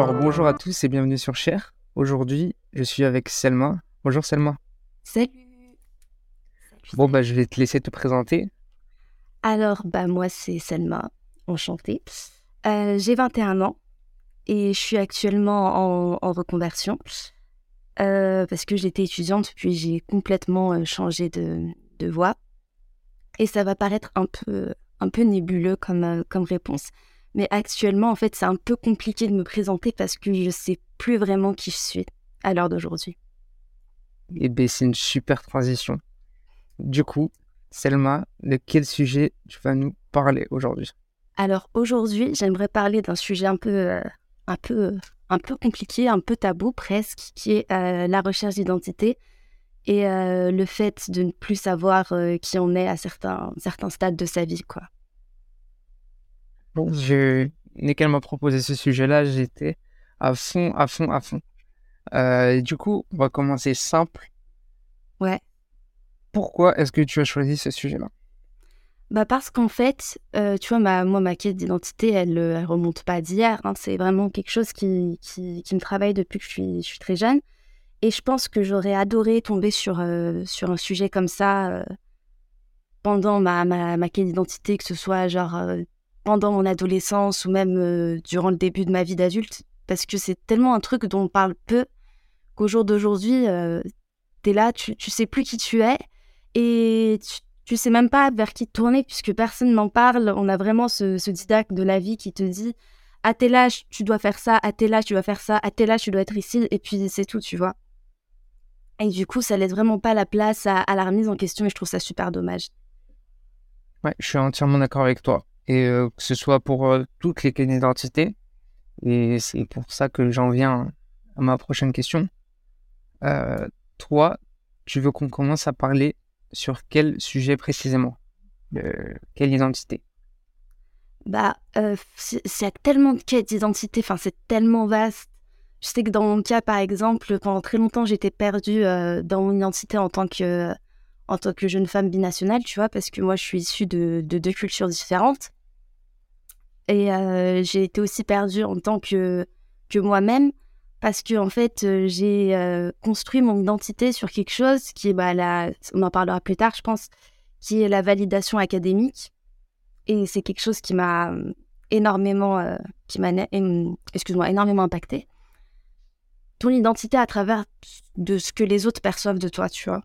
Alors bonjour à tous et bienvenue sur Cher. Aujourd'hui, je suis avec Selma. Bonjour Selma. Salut. Bon bah je vais te laisser te présenter. Alors bah moi c'est Selma, enchantée. Euh, j'ai 21 ans et je suis actuellement en, reconversion euh, parce que j'étais étudiante puis j'ai complètement euh, changé de, de voie et ça va paraître un peu un peu nébuleux comme comme réponse. Mais actuellement, en fait, c'est un peu compliqué de me présenter parce que je sais plus vraiment qui je suis à l'heure d'aujourd'hui. Eh bien, c'est une super transition. Du coup, Selma, de quel sujet tu vas nous parler aujourd'hui? Alors aujourd'hui, j'aimerais parler d'un sujet un peu, euh, un peu, un peu compliqué, un peu tabou presque, qui est euh, la recherche d'identité et euh, le fait de ne plus savoir qui on est à certains, certains stades de sa vie, quoi. Je... dès qu'elle m'a proposé ce sujet-là, j'étais à fond, à fond, à fond. Euh, du coup, on va commencer simple. Ouais. Pourquoi est-ce que tu as choisi ce sujet-là? Bah parce qu'en fait, euh, tu vois, ma, moi, ma quête d'identité, elle, ne remonte pas d'hier. Hein. c'est vraiment quelque chose qui, qui, me travaille depuis que je suis, je suis très jeune. Et je pense que j'aurais adoré tomber sur, euh, sur un sujet comme ça pendant ma, ma, ma quête d'identité, que ce soit genre pendant mon adolescence ou même durant le début de ma vie d'adulte. Parce que c'est tellement un truc dont on parle peu qu'au jour d'aujourd'hui, euh, tu es là, tu, tu sais plus qui tu es et tu, tu sais même pas vers qui te tourner puisque personne n'en parle. On a vraiment ce, ce didacte de la vie qui te dit à tel âge, tu dois faire ça, à tel âge, tu dois faire ça, à tel âge, tu dois être ici, et puis c'est tout, tu vois. Et du coup, ça laisse vraiment pas la place à, à, la remise en question et je trouve ça super dommage. Ouais, je suis entièrement d'accord avec toi. Et euh, que ce soit pour euh, toutes les clés d'identité, et c'est pour ça que j'en viens à ma prochaine question. Euh, toi, tu veux qu'on commence à parler sur quel sujet précisément? Quelle identité? Bah, euh, c'est tellement de quêtes d'identité, enfin, c'est tellement vaste. Je sais que dans mon cas, par exemple, pendant très longtemps, j'étais perdue euh, dans mon identité en tant que en tant que jeune femme binationale, tu vois, parce que moi, je suis issue de deux cultures différentes. Et euh, j'ai été aussi perdue en tant que, moi-même parce que en fait euh, j'ai euh, construit mon identité sur quelque chose qui est bah, la, on en parlera plus tard je pense qui est la validation académique. Et c'est quelque chose qui m'a énormément qui m'a excuse-moi énormément impacté ton identité à travers de ce que les autres perçoivent de toi tu vois.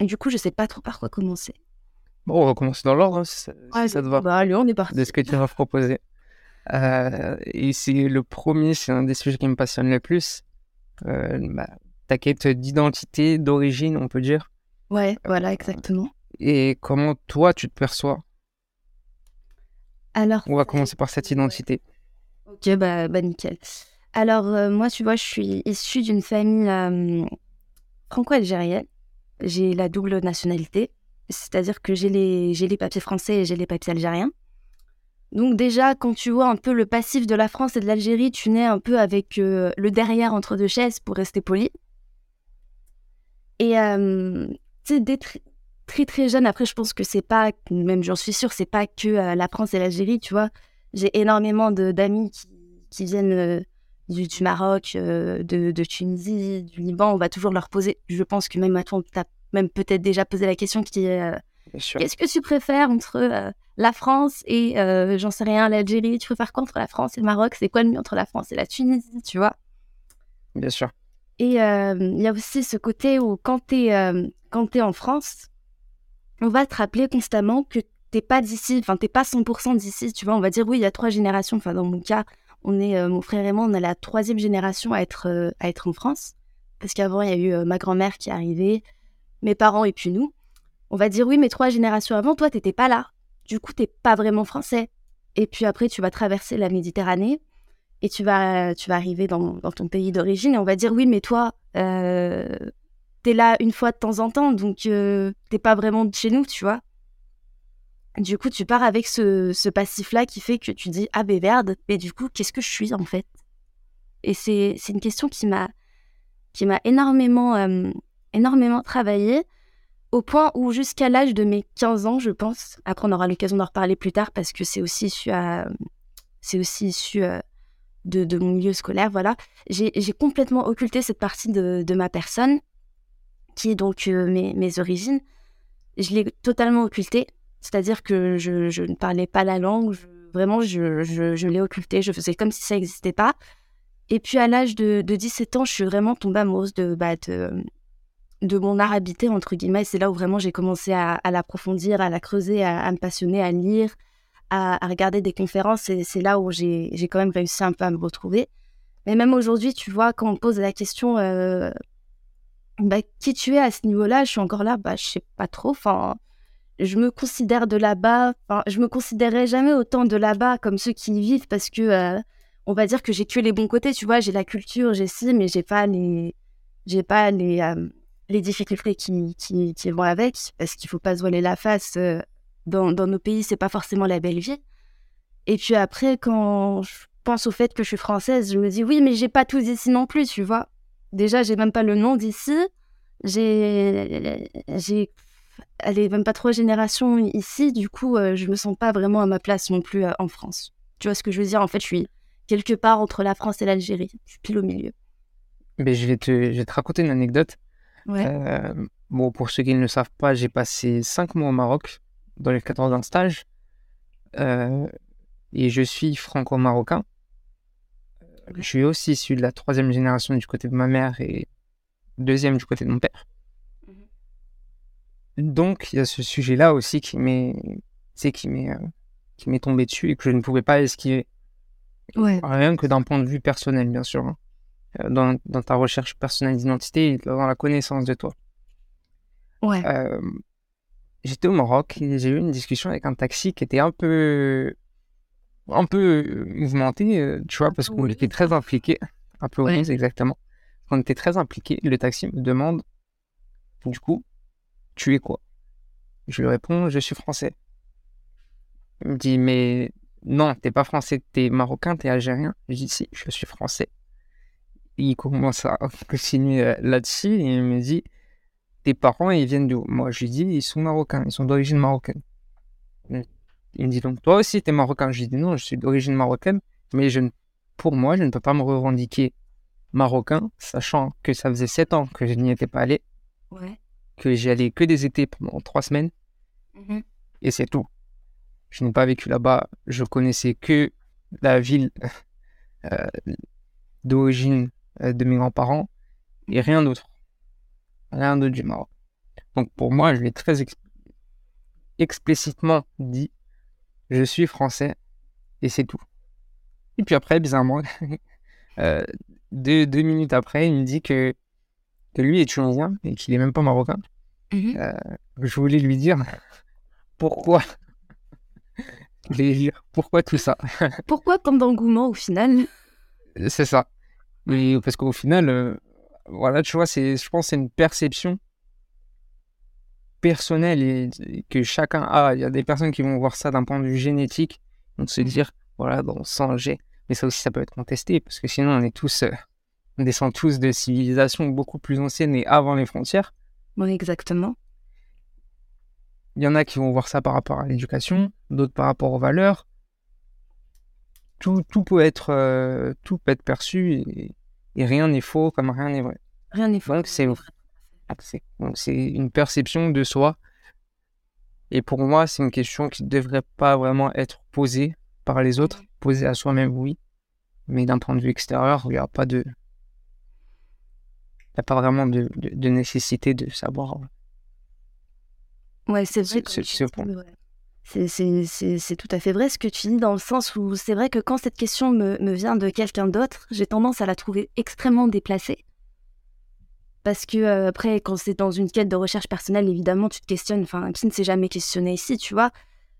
Et du coup je sais pas trop par quoi commencer Bon, on va commencer dans l'ordre, hein, si, ça, te va. Bah, allez, on est parti. De ce que tu m'as proposé. Euh, et c'est le premier, c'est un des sujets qui me passionne le plus. Euh, bah, ta quête d'identité, d'origine, on peut dire. Ouais, voilà, exactement. Et comment toi, tu te perçois? Alors. On va commencer par cette identité. Ok, bah, bah nickel. Alors, euh, moi, tu vois, je suis issue d'une famille euh, franco-algérienne. J'ai la double nationalité. C'est-à-dire que j'ai les, les papiers français et j'ai les papiers algériens. Donc déjà, quand tu vois un peu le passif de la France et de l'Algérie, tu nais un peu avec euh, le derrière entre deux chaises pour rester poli. Et euh, tu sais, dès très très jeune, après je pense que c'est pas, même j'en suis sûre, c'est pas que euh, la France et l'Algérie, tu vois. J'ai énormément d'amis qui, qui, viennent du, Maroc, de, Tunisie, du Liban. On va toujours leur poser, je pense que même toi, tu même peut-être déjà posé la question qui est euh, qu'est-ce que tu préfères entre euh, la France et euh, j'en sais rien l'Algérie? Tu préfères quoi entre la France et le Maroc? C'est quoi le mieux entre la France et la Tunisie tu vois? Bien sûr. Et il y a aussi ce côté où quand tu es en France on va te rappeler constamment que t'es pas d'ici enfin t'es pas 100% d'ici tu vois? On va dire oui il y a trois générations. Enfin dans mon cas on est mon frère et moi on est la troisième génération à être à être en France. Parce qu'avant il y a eu ma grand-mère qui est arrivée mes parents et puis nous, on va dire oui, mais trois générations avant, toi, t'étais pas là. Du coup, t'es pas vraiment français. Et puis après, tu vas traverser la Méditerranée et tu vas, tu vas arriver dans, ton pays d'origine et on va dire oui, mais toi, euh, t'es là une fois de temps en temps, donc euh, t'es pas vraiment de chez nous, tu vois. Du coup, tu pars avec ce, passif-là qui fait que tu dis ah ben merde, mais du coup, qu'est-ce que je suis en fait? Et c'est une question qui m'a qui m'a énormément euh, énormément travaillé au point où jusqu'à l'âge de mes 15 ans, je pense, après on aura l'occasion d'en reparler plus tard parce que c'est aussi issu, à, c'est aussi issu euh, de, mon milieu scolaire, voilà, j'ai complètement occulté cette partie de, de, ma personne, qui est donc mes, mes, origines. Je l'ai totalement occultée, c'est-à-dire que je, je, ne parlais pas la langue, vraiment, je, je l'ai occultée, je faisais comme si ça n'existait pas. Et puis à l'âge de, de, 17 ans, je suis vraiment tombée amoureuse de, bah, de, de mon art habité, entre guillemets. C'est là où vraiment j'ai commencé à, l'approfondir, à la creuser, à, me passionner, à lire, à, regarder des conférences. Et c'est là où j'ai quand même réussi un peu à me retrouver. Mais même aujourd'hui, tu vois, quand on me pose la question euh, bah, qui tu es à ce niveau-là, je suis encore là, bah, je sais pas trop. Enfin, je me considère de là-bas. Je me considérerais jamais autant de là-bas comme ceux qui y vivent parce que euh, on va dire que j'ai que les bons côtés. Tu vois, j'ai la culture, j'ai ci, mais j'ai pas les, j'ai pas les euh, les difficultés qui, qui, vont avec, parce qu'il faut pas se voiler la face. Euh, dans, dans nos pays, c'est pas forcément la belle vie. Et puis après, quand je pense au fait que je suis française, je me dis oui, mais j'ai pas tout ici non plus, tu vois. Déjà, j'ai même pas le nom d'ici. J'ai, j'ai, allez, même pas trois générations ici. Du coup, euh, je me sens pas vraiment à ma place non plus euh, en France. Tu vois ce que je veux dire? En fait, je suis quelque part entre la France et l'Algérie. Pile au milieu. Mais je vais te, je vais te raconter une anecdote. Euh, bon, pour ceux qui ne le savent pas, j'ai passé 5 mois au Maroc dans les 14 ans stage. Euh, et je suis franco-marocain. Je suis aussi issu de la troisième génération du côté de ma mère et deuxième du côté de mon père. Mhm. Donc, il y a ce sujet-là aussi qui m'est, qui m'est, euh, qui m'est tombé dessus et que je ne pouvais pas esquiver. Rien que d'un point de vue personnel, bien sûr. Hein. Euh, dans, dans, ta recherche personnelle d'identité dans la connaissance de toi. Ouais. Euh, j'étais au Maroc et j'ai eu une discussion avec un taxi qui était un peu un peu mouvementé, euh, tu vois, parce qu'on était très impliqué. Un peu ouais. exactement. On était très impliqué. Le taxi me demande, du coup, tu es quoi? Je lui réponds, je suis français. Il me dit, mais non, t'es pas français, t'es marocain, t'es algérien. Je dis, si, je suis français il commence à continuer euh, là-dessus et il me dit Tes parents, ils viennent d'où? Moi, je lui dis Ils sont marocains, ils sont d'origine marocaine. Il me dit donc Toi aussi, tu es marocain? Je lui dis Non, je suis d'origine marocaine, mais je pour moi, je ne peux pas me revendiquer marocain, sachant que ça faisait sept ans que je n'y étais pas allé, que j'y allais que des étés pendant trois semaines, mmh et c'est tout. Je n'ai pas vécu là-bas, je connaissais que la ville euh, d'origine de mes grands-parents et rien d'autre. Rien d'autre du Maroc. Donc pour moi, je l'ai très explicitement dit, je suis français et c'est tout. Et puis après, bizarrement, euh, deux, minutes après, il me dit que, que lui est tunisien et qu'il est même pas marocain. Mmh euh, je voulais lui dire pourquoi. pourquoi tout ça Pourquoi tant d'engouement au final? C'est ça. Oui, parce qu'au final, euh, voilà, tu vois, c'est, je pense que c'est une perception personnelle et, que chacun a. Il y a des personnes qui vont voir ça d'un point de vue génétique, vont se mmh. dire, voilà, bon, sans G. Mais ça aussi, ça peut être contesté, parce que sinon, on est tous, euh, on descend tous de civilisations beaucoup plus anciennes et avant les frontières. Oui, exactement. Il y en a qui vont voir ça par rapport à l'éducation, d'autres par rapport aux valeurs, tout, peut être, euh, tout peut être perçu et, rien n'est faux comme rien n'est vrai. Rien n'est faux. Donc c'est c'est une perception de soi. Et pour moi, c'est une question qui ne devrait pas vraiment être posée par les autres. Posée à soi-même, oui. Mais d'un point de vue extérieur, il n'y a pas de. Il n'y a pas vraiment de, nécessité de savoir. Ouais, c'est vrai. C'est c'est tout à fait vrai ce que tu dis dans le sens où c'est vrai que quand cette question me, vient de quelqu'un d'autre, j'ai tendance à la trouver extrêmement déplacée. Parce que euh, après, quand c'est dans une quête de recherche personnelle, évidemment, tu te questionnes, enfin, qui ne s'est jamais questionné ici, tu vois?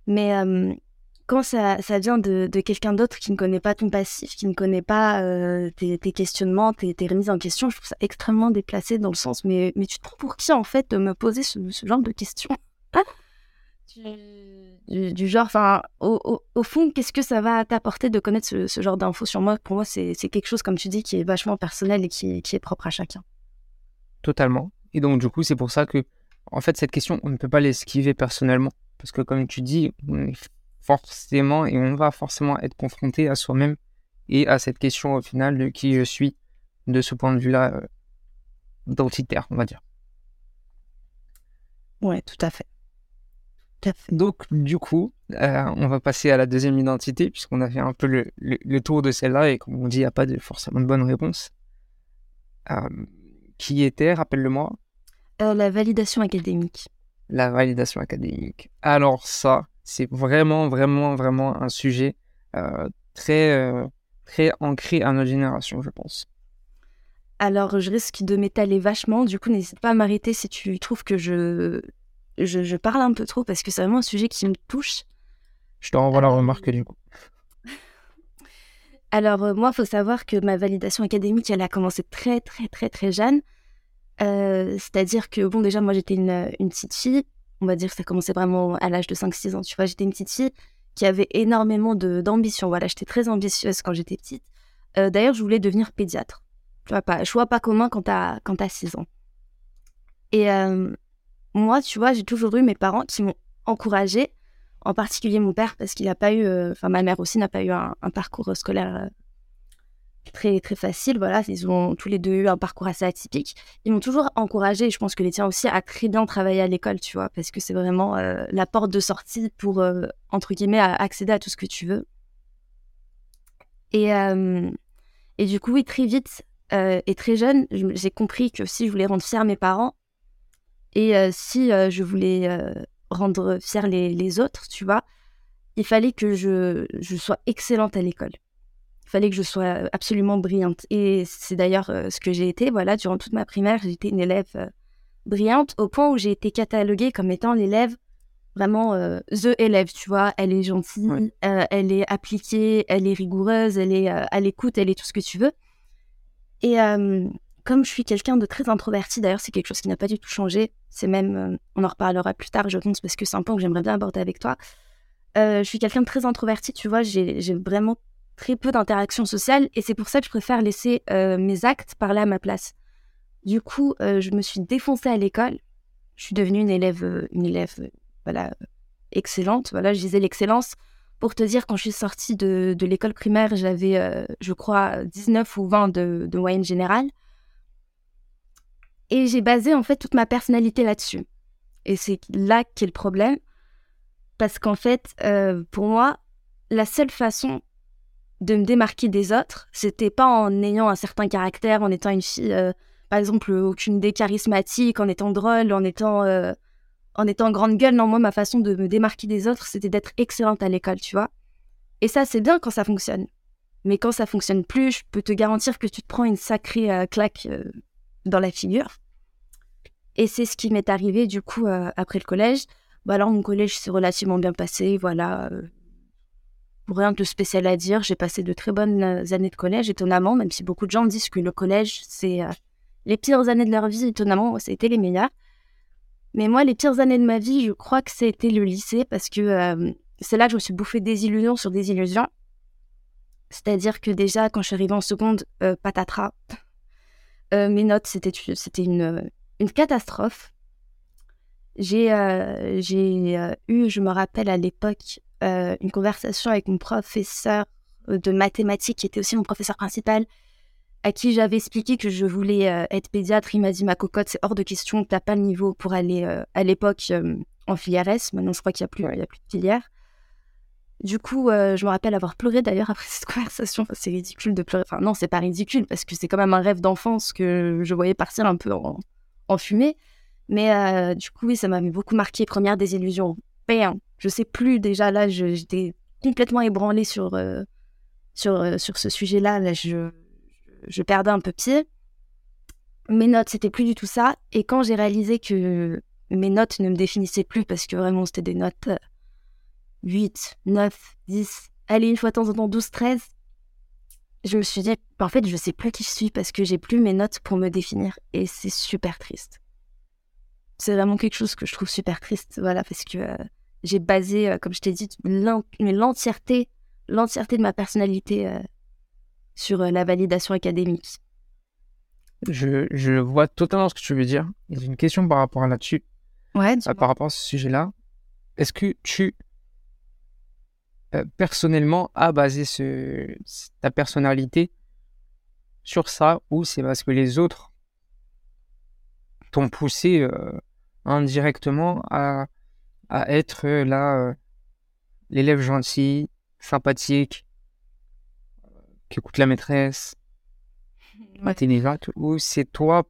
Mais euh, quand ça, vient de, quelqu'un d'autre qui ne connaît pas ton passif, qui ne connaît pas euh, tes, questionnements, tes, remises en question, je trouve ça extrêmement déplacé dans le sens, mais, mais tu te prends pour qui en fait de me poser ce, ce genre de questions? Du, genre, enfin, au, au, fond, qu'est-ce que ça va t'apporter de connaître ce, genre d'infos sur moi? Pour moi, c'est quelque chose, comme tu dis, qui est vachement personnel et qui, qui est propre à chacun. Totalement. Et donc, du coup, c'est pour ça que, en fait, cette question, on ne peut pas l'esquiver personnellement. Parce que, comme tu dis, on est forcément et on va forcément être confronté à soi-même et à cette question au final de qui je suis de ce point de vue-là euh, identitaire, on va dire. Ouais, tout à fait. Donc, du coup, euh, on va passer à la deuxième identité, puisqu'on a fait un peu le, le, tour de celle-là, et comme on dit, il n'y a pas de, forcément de bonne réponse. Euh, qui était, rappelle-le-moi La validation académique. La validation académique. Alors ça, c'est vraiment, vraiment, vraiment un sujet très, très ancré à notre génération, je pense. Alors, je risque de m'étaler vachement. Du coup, n'hésite pas à m'arrêter si tu trouves que je, je, parle un peu trop parce que c'est vraiment un sujet qui me touche. Je te renvoie la euh, remarque du coup. Alors, euh, moi, il faut savoir que ma validation académique, elle a commencé très, très, très, très jeune. Euh, c'est-à-dire que, bon, déjà, moi, j'étais une, une, petite fille. On va dire que ça commençait vraiment à l'âge de 5-6 ans. Tu vois, j'étais une petite fille qui avait énormément d'ambition. Voilà, j'étais très ambitieuse quand j'étais petite. D'ailleurs, je voulais devenir pédiatre. Tu vois, pas, choix pas commun quand t'as, quand as 6 ans. Et euh, moi, tu vois, j'ai toujours eu mes parents qui m'ont encouragée, en particulier mon père, parce qu'il n'a pas eu, euh, enfin, ma mère aussi n'a pas eu un, parcours scolaire euh, très, très facile. Voilà, ils ont tous les deux eu un parcours assez atypique. Ils m'ont toujours encouragée, je pense que les tiens aussi, à très bien travailler à l'école, tu vois, parce que c'est vraiment la porte de sortie pour, entre guillemets, accéder à tout ce que tu veux. Et, et du coup, oui, très vite, euh, et très jeune, j'ai compris que si je voulais rendre fiers mes parents et euh, si euh, je voulais rendre fiers les, autres, tu vois, il fallait que je, sois excellente à l'école. Il fallait que je sois absolument brillante. Et c'est d'ailleurs ce que j'ai été. Voilà, durant toute ma primaire, j'étais une élève brillante au point où j'ai été cataloguée comme étant l'élève vraiment the élève, tu vois. Elle est gentille, elle est appliquée, elle est rigoureuse, elle est à l'écoute, elle est tout ce que tu veux. Et comme je suis quelqu'un de très introverti, d'ailleurs, c'est quelque chose qui n'a pas du tout changé. C'est même, on en reparlera plus tard, je pense, parce que c'est un point que j'aimerais bien aborder avec toi. je suis quelqu'un de très introverti, tu vois, j'ai vraiment très peu d'interactions sociales et c'est pour ça que je préfère laisser mes actes parler à ma place. Du coup, je me suis défoncée à l'école. Je suis devenue une élève, une élève, voilà, excellente. Voilà, je disais l'excellence pour te dire, quand je suis sortie de, l'école primaire, j'avais, euh, je crois, 19 ou 20 de, moyenne générale. Et j'ai basé en fait toute ma personnalité là-dessus. Et c'est là qu'est le problème. Parce qu'en fait, euh, pour moi, la seule façon de me démarquer des autres, c'était pas en ayant un certain caractère, en étant une fille, euh, par exemple, aucune idée charismatique, en étant drôle, en étant en étant grande gueule. Non, moi, ma façon de me démarquer des autres, c'était d'être excellente à l'école, tu vois. Et ça, c'est bien quand ça fonctionne. Mais quand ça fonctionne plus, je peux te garantir que tu te prends une sacrée euh, claque euh, dans la figure. Et c'est ce qui m'est arrivé, du coup, euh, après le collège. Bah, alors, mon collège s'est relativement bien passé, voilà. rien de spécial à dire. J'ai passé de très bonnes années de collège, étonnamment, même si beaucoup de gens disent que le collège, c'est les pires années de leur vie, étonnamment, été les meilleures. Mais moi, les pires années de ma vie, je crois que c'était le lycée parce que euh, c'est là que je me suis bouffé des illusions sur des illusions. C'est-à-dire que déjà, quand je suis arrivée en seconde, euh, patatras, euh, mes notes, c'était, c'était une, une catastrophe. J'ai, j'ai eu, je me rappelle à l'époque, une conversation avec mon professeur de mathématiques qui était aussi mon professeur principal à qui j'avais expliqué que je voulais euh, être pédiatre, il m'a dit ma cocotte, c'est hors de question, t'as pas le niveau pour aller euh, à l'époque euh, en filière S. Maintenant, je crois qu'il n'y a, plus, a plus de filière. Du coup, je me rappelle avoir pleuré d'ailleurs après cette conversation. c'est ridicule de pleurer. Enfin, non, c'est pas ridicule parce que c'est quand même un rêve d'enfance que je voyais partir un peu en, en fumée. Mais du coup, oui, ça m'avait beaucoup marqué. Première désillusion. Bam Je sais plus déjà, là, j'étais complètement ébranlée sur, sur, sur ce sujet-là. Là, je je perdais un peu pied. Mes notes, c'était plus du tout ça. Et quand j'ai réalisé que mes notes ne me définissaient plus parce que vraiment c'était des notes 8, 9, 10, allez, une fois de temps en temps 12, 13, je me suis dit, en fait, je sais plus qui je suis parce que j'ai plus mes notes pour me définir. Et c'est super triste. C'est vraiment quelque chose que je trouve super triste, voilà, parce que euh, j'ai basé, euh, comme je t'ai dit, l'entièreté, l'entièreté de ma personnalité euh, sur la validation académique. Je, je, vois totalement ce que tu veux dire. J'ai une question par rapport à là-dessus. Ouais, par rapport à ce sujet-là. Est-ce que tu euh, personnellement à baser ce, ta personnalité sur ça ou c'est parce que les autres t'ont poussé euh, indirectement à, à être là euh, l'élève gentil, sympathique, qui écoute la maîtresse, ouais. ou c'est toi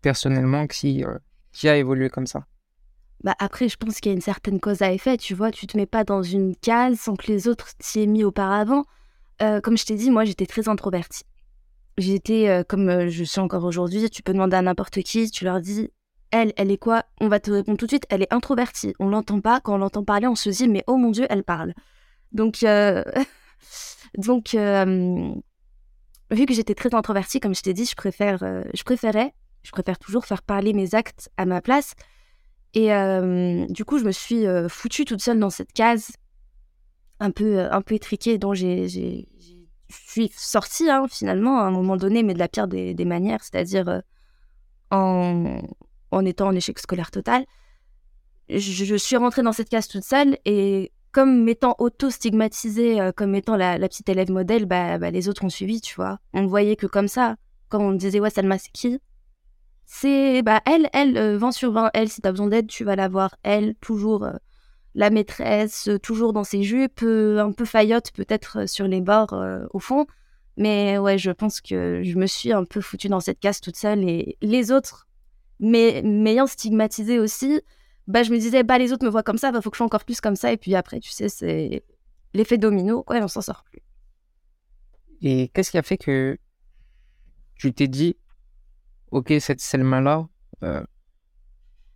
personnellement qui, qui a évolué comme ça? Bah après, je pense qu'il y a une certaine cause à effet, tu vois. Tu te mets pas dans une case sans que les autres t'y aient mis auparavant. Euh, comme je t'ai dit, moi, j'étais très introvertie. J'étais, euh, comme euh, je suis encore aujourd'hui, tu peux demander à n'importe qui, tu leur dis, elle, elle est quoi? On va te répondre tout de suite, elle est introvertie. On l'entend pas, quand on l'entend parler, on se dit, mais oh mon Dieu, elle parle. Donc, donc vu que j'étais très introvertie, comme je t'ai dit, je, préfère, je préférais, je préfère toujours faire parler mes actes à ma place et euh, du coup, je me suis euh, foutue toute seule dans cette case un peu, euh, un peu étriquée dont j'ai, je suis sortie hein, finalement à un moment donné, mais de la pire des, manières, c'est-à-dire en, en étant en échec scolaire total. Je, suis rentrée dans cette case toute seule et comme m'étant auto-stigmatisée comme étant la, petite élève modèle, bah, bah, les autres ont suivi, tu vois. On ne voyait que comme ça. Quand on disait, ouais, Salma, c'est qui? C'est bah elle, elle, 20 euh, sur 20, elle, si t'as besoin d'aide, tu vas la voir, elle, toujours euh, la maîtresse, euh, toujours dans ses jupes, un peu faillotte peut-être sur les bords au fond. Mais ouais, je pense que je me suis un peu foutue dans cette case toute seule et les autres, m'ayant stigmatisée aussi, bah je me disais, bah les autres me voient comme ça, bah faut que je sois encore plus comme ça. Et puis après, tu sais, c'est l'effet domino, quoi, on s'en sort plus. Et qu'est-ce qui a fait que tu t'es dit, ok, cette Selma-là, euh,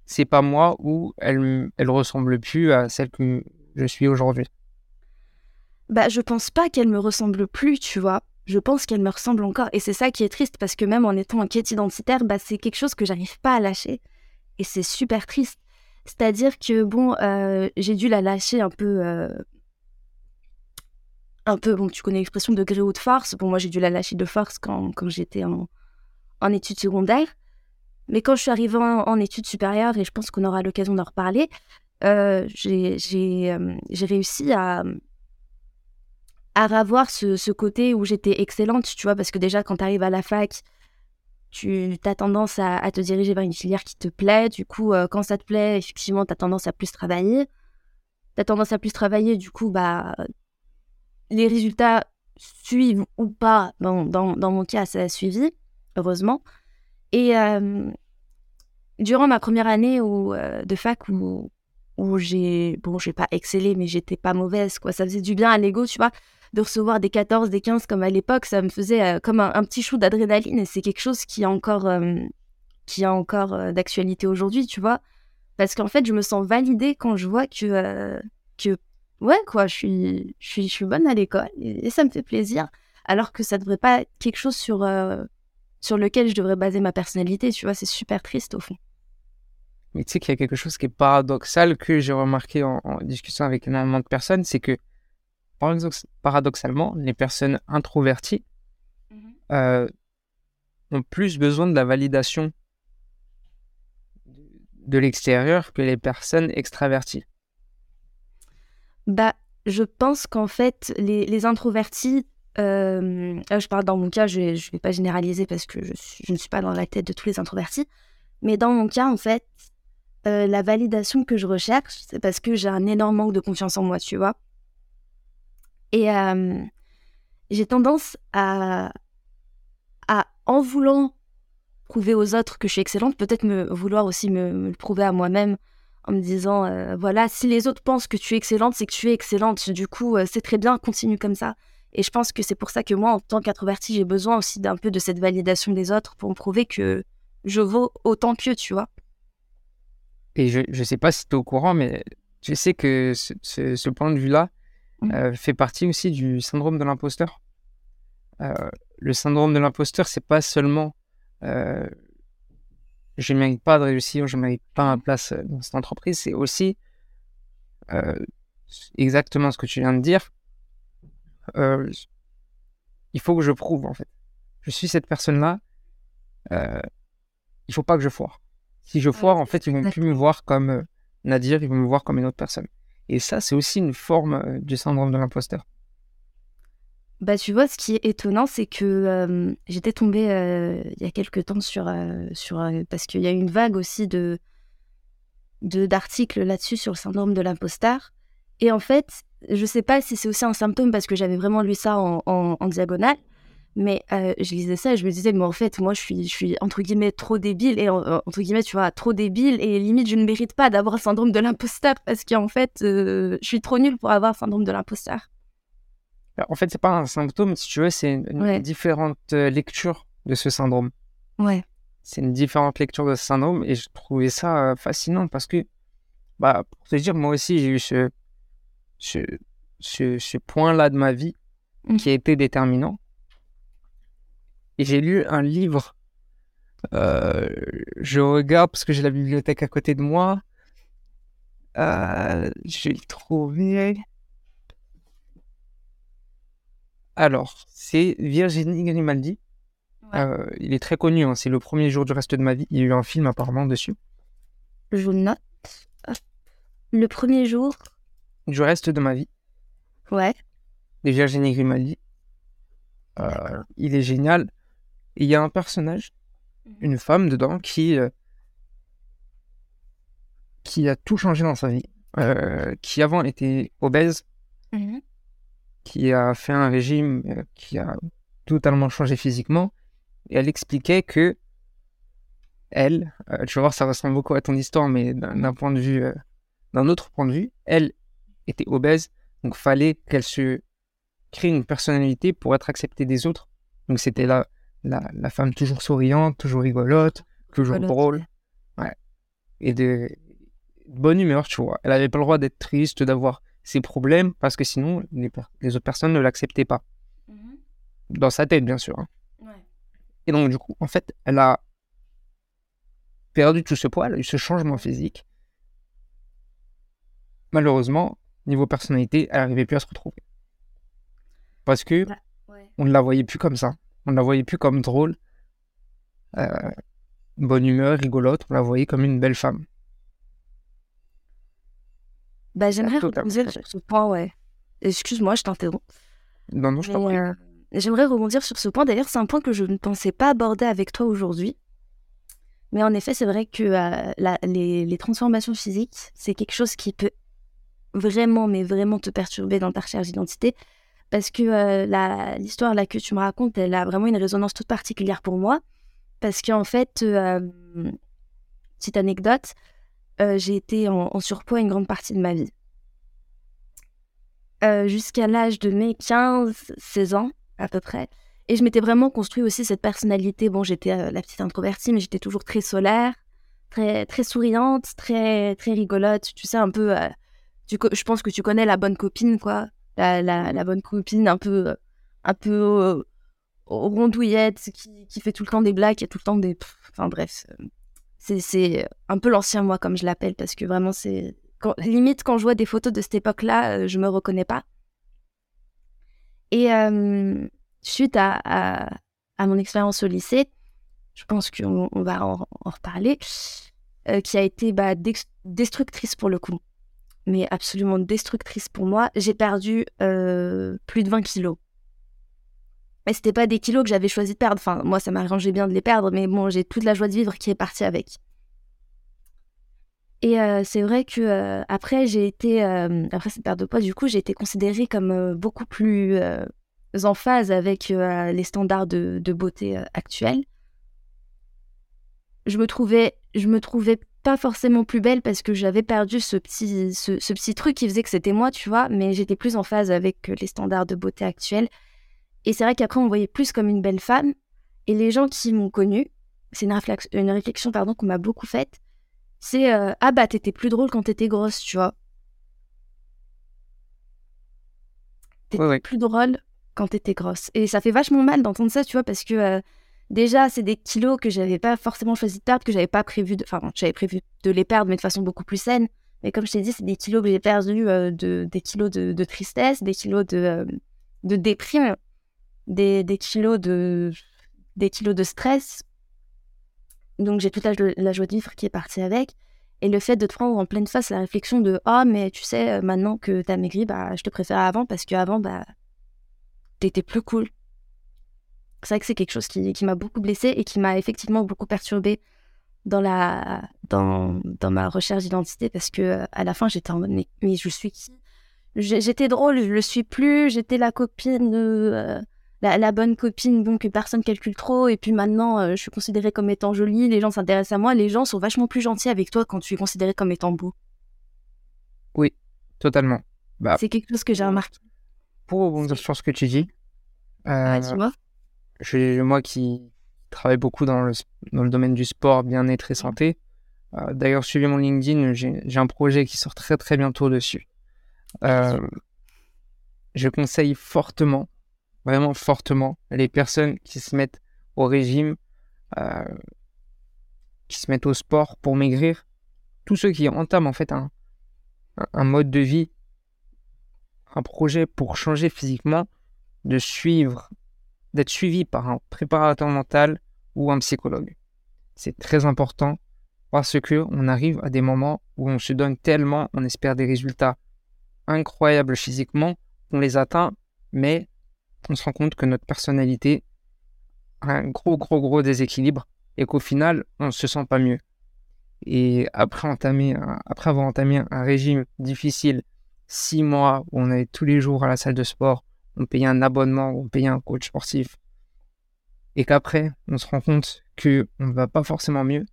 c'est pas moi ou elle, elle ressemble plus à celle que je suis aujourd'hui Bah, je pense pas qu'elle me ressemble plus, tu vois. Je pense qu'elle me ressemble encore. Et c'est ça qui est triste parce que même en étant en quête identitaire, bah, c'est quelque chose que j'arrive pas à lâcher. Et c'est super triste. C'est-à-dire que, bon, euh, j'ai dû la lâcher un peu. Euh, un peu, bon, tu connais l'expression de gré ou de force. Bon, moi, j'ai dû la lâcher de force quand, quand j'étais en, en études secondaires. Mais quand je suis arrivée en, études supérieures, et je pense qu'on aura l'occasion d'en reparler, euh, j'ai euh, réussi à, à avoir ce, côté où j'étais excellente, tu vois, parce que déjà, quand tu arrives à la fac, tu as tendance à, te diriger vers une filière qui te plaît. Du coup, euh, quand ça te plaît, effectivement, tu as tendance à plus travailler. Tu as tendance à plus travailler, du coup, bah, les résultats suivent ou pas. Dans, dans mon cas, ça a suivi heureusement. Et euh, durant ma première année où, euh, de fac où, où j'ai, bon, j'ai pas excellé, mais j'étais pas mauvaise, quoi. Ça faisait du bien à l'ego, tu vois, de recevoir des 14, des 15 comme à l'époque. Ça me faisait euh, comme un, petit chou d'adrénaline et c'est quelque chose qui a encore, qui a encore d'actualité aujourd'hui, tu vois. Parce qu'en fait, je me sens validée quand je vois que, que ouais, quoi, je suis, je suis, je suis bonne à l'école et, et, ça me fait plaisir. Alors que ça devrait pas être quelque chose sur sur lequel je devrais baser ma personnalité, tu vois, c'est super triste au fond. Mais tu sais qu'il y a quelque chose qui est paradoxal que j'ai remarqué en, discussion avec énormément de personnes, c'est que paradoxalement, les personnes introverties mmh euh, ont plus besoin de la validation de l'extérieur que les personnes extraverties. Bah, je pense qu'en fait, les, les introvertis euh, je parle dans mon cas, je ne vais pas généraliser parce que je, ne suis pas dans la tête de tous les introvertis. Mais dans mon cas, en fait, euh, la validation que je recherche, c'est parce que j'ai un énorme manque de confiance en moi, tu vois. Et euh, j'ai tendance à, en voulant prouver aux autres que je suis excellente, peut-être me vouloir aussi me, le prouver à moi-même en me disant, voilà, si les autres pensent que tu es excellente, c'est que tu es excellente. Du coup, c'est très bien, continue comme ça. Et je pense que c'est pour ça que moi, en tant qu'introverti, j'ai besoin aussi d'un peu de cette validation des autres pour me prouver que je vaux autant qu'eux, tu vois. Et je ne sais pas si tu es au courant, mais je sais que ce, ce, point de vue-là mmh. euh, fait partie aussi du syndrome de l'imposteur. Euh, le syndrome de l'imposteur, c'est pas seulement euh, je ne mérite pas de réussir, je ne mérite pas ma place dans cette entreprise, c'est aussi exactement ce que tu viens de dire, euh, il faut que je prouve en fait. Je suis cette personne-là. Euh, il faut pas que je foire. Si je foire, en fait, ils vont plus me voir comme euh, Nadir, ils vont me voir comme une autre personne. Et ça, c'est aussi une forme euh, du syndrome de l'imposteur. Bah, tu vois, ce qui est étonnant, c'est que euh, j'étais tombée euh, il y a quelques temps sur. sur parce qu'il y a eu une vague aussi de d'articles là-dessus sur le syndrome de l'imposteur. Et en fait, je sais pas si c'est aussi un symptôme parce que j'avais vraiment lu ça en, en diagonale, mais euh, je lisais ça et je me disais, mais en fait, moi, je suis, je suis entre guillemets trop débile et entre guillemets, tu vois, trop débile et limite, je ne mérite pas d'avoir un syndrome de l'imposteur parce qu'en fait, euh, je suis trop nulle pour avoir un syndrome de l'imposteur. En fait, c'est pas un symptôme, si tu veux, c'est une, différente euh, lecture de ce syndrome. Ouais. C'est une différente lecture de ce syndrome et je trouvais ça fascinant parce que, bah, pour te dire, moi aussi, j'ai eu ce, ce, ce, point-là de ma vie mmh. qui a été déterminant et j'ai lu un livre. Euh, je regarde parce que j'ai la bibliothèque à côté de moi. Euh, je vais le trouver. Alors, c'est Virginie Grimaldi. Euh, il est très connu, hein. c'est le premier jour du reste de ma vie. Il y a eu un film apparemment dessus. Je note. Le premier jour du reste de ma vie. Ouais. De Virginie Grimaldi. il est génial il y a un personnage, mmh une femme dedans, qui, euh, qui a tout changé dans sa vie. Euh, qui avant était obèse, mmh qui a fait un régime euh, qui a totalement changé physiquement. Et elle expliquait que elle, tu vas voir, ça ressemble beaucoup à ton histoire, mais d'un point de vue, d'un autre point de vue, elle était obèse, donc fallait qu'elle se crée une personnalité pour être acceptée des autres. Donc c'était là la, femme toujours souriante, toujours rigolote, toujours drôle. Ouais. Et de, bonne humeur, tu vois. Elle n'avait pas le droit d'être triste, d'avoir ses problèmes, parce que sinon, les, autres personnes ne l'acceptaient pas. Mm-hmm. Dans sa tête, bien sûr. Hein. Et donc, du coup, en fait, elle a perdu tout ce poids, elle a eu ce changement physique. Malheureusement, niveau personnalité, elle n'arrivait plus à se retrouver. Parce que bah, on ne la voyait plus comme ça. On la voyait plus comme drôle, euh, bonne humeur, rigolote. On la voyait comme une belle femme. Bah, j'aimerais rebondir sur ce point, ouais. Excuse-moi, je t'interromps. Non, non, je t'en. Euh, j'aimerais rebondir sur ce point. D'ailleurs, c'est un point que je ne pensais pas aborder avec toi aujourd'hui. Mais en effet, c'est vrai que euh, les, les, transformations physiques, c'est quelque chose qui peut vraiment, mais vraiment te perturber dans ta recherche d'identité parce que euh, l'histoire là que tu me racontes, elle a vraiment une résonance toute particulière pour moi. Parce qu'en fait, euh, petite anecdote, euh, j'ai été en, surpoids une grande partie de ma vie. Jusqu'à l'âge de mes 15-16 ans, à peu près. Et je m'étais vraiment construit aussi cette personnalité. Bon, j'étais la petite introvertie, mais j'étais toujours très solaire, très, très souriante, très, très rigolote. Tu sais, un peu. Je pense que tu connais la bonne copine, quoi la, bonne copine un peu, un euh, rondouillette qui, fait tout le temps des blagues, qui tout le temps des. Enfin bref, c'est un peu l'ancien moi, comme je l'appelle, parce que vraiment, c'est. limite, quand je vois des photos de cette époque-là, euh, je me reconnais pas. Et euh, suite à, mon expérience au lycée, je pense qu'on on va en, reparler, qui a été bah, destructrice pour le coup mais absolument destructrice pour moi. J'ai perdu euh, plus de 20 kilos. Mais c'était pas des kilos que j'avais choisi de perdre. Enfin, moi, ça m'arrangeait bien de les perdre, mais bon, j'ai toute la joie de vivre qui est partie avec. Et euh, c'est vrai que euh, après, j'ai été, après cette perte de poids, du coup, j'ai été considérée comme beaucoup plus en phase avec les standards de, de beauté actuels. Je me trouvais, je me trouvais pas forcément plus belle parce que j'avais perdu ce petit, ce, petit truc qui faisait que c'était moi, tu vois, mais j'étais plus en phase avec euh, les standards de beauté actuels. Et c'est vrai qu'après, on me voyait plus comme une belle femme. Et les gens qui m'ont connue, c'est une, réflexion, une réflexion pardon, qu'on m'a beaucoup faite, c'est euh, Ah bah, t'étais plus drôle quand t'étais grosse, tu vois. T'étais plus drôle quand t'étais grosse. Et ça fait vachement mal d'entendre ça, tu vois, parce que euh, Déjà, c'est des kilos que j'avais pas forcément choisi de perdre, que j'avais pas prévu de. Enfin, j'avais prévu de les perdre, mais de façon beaucoup plus saine. Mais comme je t'ai dit, c'est des kilos que j'ai perdus, euh, de, des kilos de, tristesse, des kilos de, euh, déprime, des, kilos de, stress. Donc j'ai toute la, la, joie de vivre qui est partie avec. Et le fait de te prendre en pleine face la réflexion de Ah, mais tu sais, maintenant que t'as maigri, bah, je te préfère avant parce qu'avant, bah, t'étais plus cool. C'est vrai que c'est quelque chose qui, qui m'a beaucoup blessée et qui m'a effectivement beaucoup perturbée dans, la, dans, dans ma recherche d'identité parce que à la fin, j'étais en mode mais, mais je suis qui? J'étais drôle, je le suis plus, j'étais la copine. Euh, la, bonne copine donc que personne calcule trop et puis maintenant euh, je suis considérée comme étant jolie les gens s'intéressent à moi les gens sont vachement plus gentils avec toi quand tu es considéré comme étant beau. Oui totalement. Bah, c'est quelque chose que j'ai remarqué. pour rebondir sur ce que tu dis euh, dis-moi je, moi qui travaille beaucoup dans le, domaine du sport bien-être et santé. Euh, d'ailleurs suivez mon LinkedIn j'ai un projet qui sort très très bientôt dessus. Euh, je conseille fortement vraiment fortement les personnes qui se mettent au régime, euh, qui se mettent au sport pour maigrir, tous ceux qui entament en fait un mode de vie, un projet pour changer physiquement, de suivre, d'être suivi par un préparateur mental ou un psychologue. C'est très important parce que on arrive à des moments où on se donne tellement, on espère des résultats incroyables physiquement, on les atteint, mais on se rend compte que notre personnalité a un gros, gros, gros déséquilibre et qu'au final, on ne se sent pas mieux. Et après, avoir entamé un régime difficile, six mois où on allait tous les jours à la salle de sport, on payait un abonnement, on payait un coach sportif, et qu'après, on se rend compte qu'on ne va pas forcément mieux,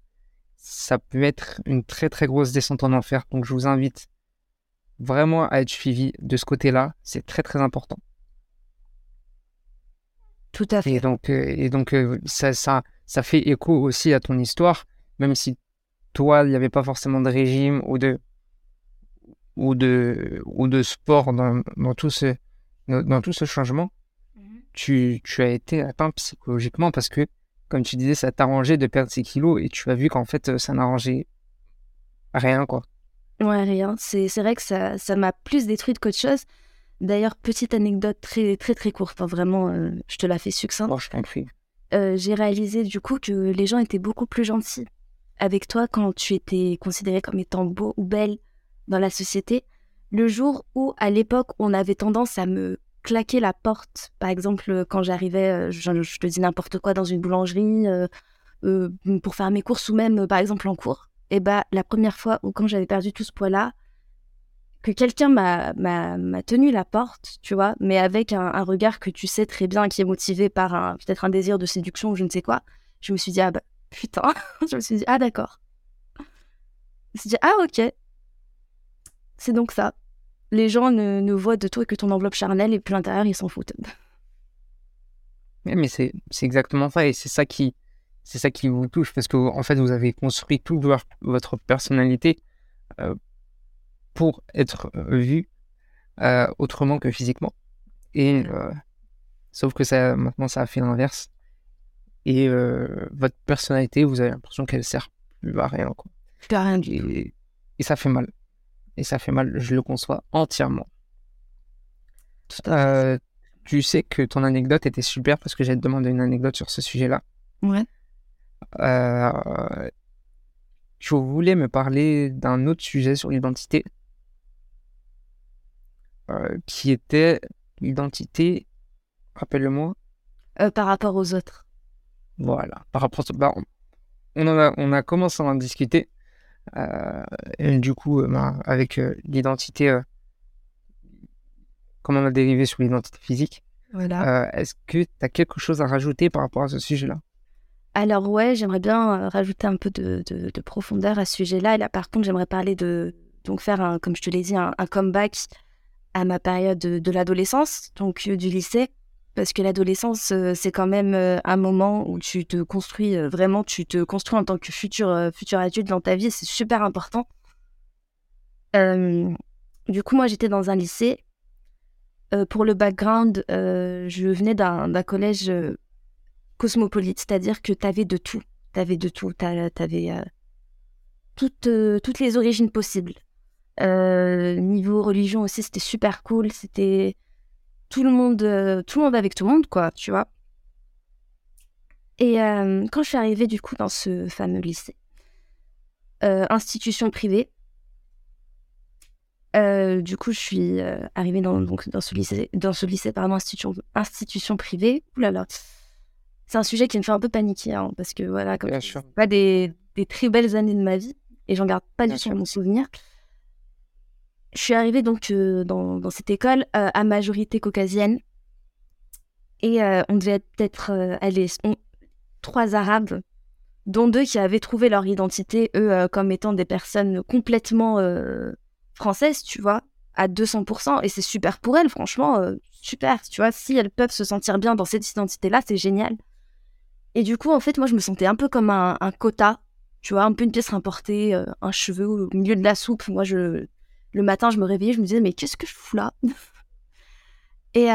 ça peut être une très très grosse descente en enfer. Donc je vous invite vraiment à être suivi de ce côté-là, c'est très très important. Tout à fait. Et donc, euh, et donc euh, ça, ça, ça fait écho aussi à ton histoire, même si toi, il n'y avait pas forcément de régime ou de, ou de, ou de sport dans, dans, tout, ce, dans tout ce changement. Mhm. Tu, tu as été atteint psychologiquement parce que, comme tu disais, ça t'arrangeait de perdre ces kilos et tu as vu qu'en fait, ça n'arrangeait rien, quoi. Ouais, rien. C'est vrai que ça m'a plus détruite qu'autre chose. D'ailleurs, petite anecdote très très très courte, vraiment, euh, je te la fais succincte. Oh, je. Euh, j'ai réalisé du coup que les gens étaient beaucoup plus gentils avec toi quand tu étais considéré comme étant beau ou belle dans la société. Le jour où, à l'époque, on avait tendance à me claquer la porte, par exemple, quand j'arrivais, euh, je, te dis n'importe quoi, dans une boulangerie, pour faire mes courses ou même, par exemple, en cours, et eh bah, la première fois où, quand j'avais perdu tout ce poids-là, que quelqu'un m'a, tenu la porte, tu vois, mais avec un, regard que tu sais très bien qui est motivé par un, peut-être un désir de séduction ou je ne sais quoi, je me suis dit, ah bah putain, je me suis dit, ah d'accord. Je me suis dit, ah ok. C'est donc ça. Les gens ne, voient de toi que ton enveloppe charnelle et puis l'intérieur, ils s'en foutent. Mais, mais c'est, exactement ça et c'est ça qui, c'est ça qui vous touche parce qu'en en fait, vous avez construit toute votre personnalité euh, pour être vu euh, autrement que physiquement. Et euh, sauf que ça, maintenant, ça a fait l'inverse. Et votre personnalité, vous avez l'impression qu'elle sert plus à rien. Quoi. Plus à rien du tout. Et, ça fait mal. Et ça fait mal, je le conçois entièrement. tu sais que ton anecdote était super parce que j'ai demandé une anecdote sur ce sujet-là. Ouais. je voulais me parler d'un autre sujet sur l'identité. Euh, qui était l'identité, rappelle-le-moi. Euh, par rapport aux autres. Voilà, par rapport bah, on, a, on a commencé à en discuter. Euh, et du coup, bah, avec l'identité, comment on a dérivé sur l'identité physique. Voilà. Est-ce que tu as quelque chose à rajouter par rapport à ce sujet-là? Alors ouais, j'aimerais bien rajouter un peu de, de, profondeur à ce sujet-là. Et là, par contre, j'aimerais parler de donc faire, un, comme je te l'ai dit, un, un comeback à ma période de, l'adolescence, donc euh, du lycée, parce que l'adolescence, euh, c'est quand même euh, un moment où tu te construis vraiment, tu te construis en tant que futur, futur adulte dans ta vie, c'est super important. du coup, moi, j'étais dans un lycée. pour le background, je venais d'un collège cosmopolite, c'est-à-dire que tu avais de tout. Tu avais de tout. Tu avais toutes, toutes les origines possibles. Euh, niveau religion aussi, c'était super cool. C'était tout le monde, euh, tout le monde avec tout le monde, quoi, tu vois. Et euh, quand je suis arrivée du coup dans ce fameux lycée, institution privée. du coup, je suis arrivée dans, donc, dans ce lycée, dans ce lycée pardon, institution, institution privée. Ouh là là. C'est un sujet qui me fait un peu paniquer, hein, parce que voilà, comme pas des, des, très belles années de ma vie, et j'en garde pas du tout mon souvenir. Je suis arrivée donc dans, dans, cette école à majorité caucasienne, et on devait peut-être aller trois Arabes, dont deux qui avaient trouvé leur identité, eux, comme étant des personnes complètement françaises, tu vois, à 200%. Et c'est super pour elles, franchement, super. Tu vois, si elles peuvent se sentir bien dans cette identité-là, c'est génial. Et du coup, en fait, moi, je me sentais un peu comme un, quota, tu vois, un peu une pièce rapportée, un cheveu au milieu de la soupe. Moi, je, le matin, je me réveillais, je me disais, mais qu'est-ce que je fous là? Et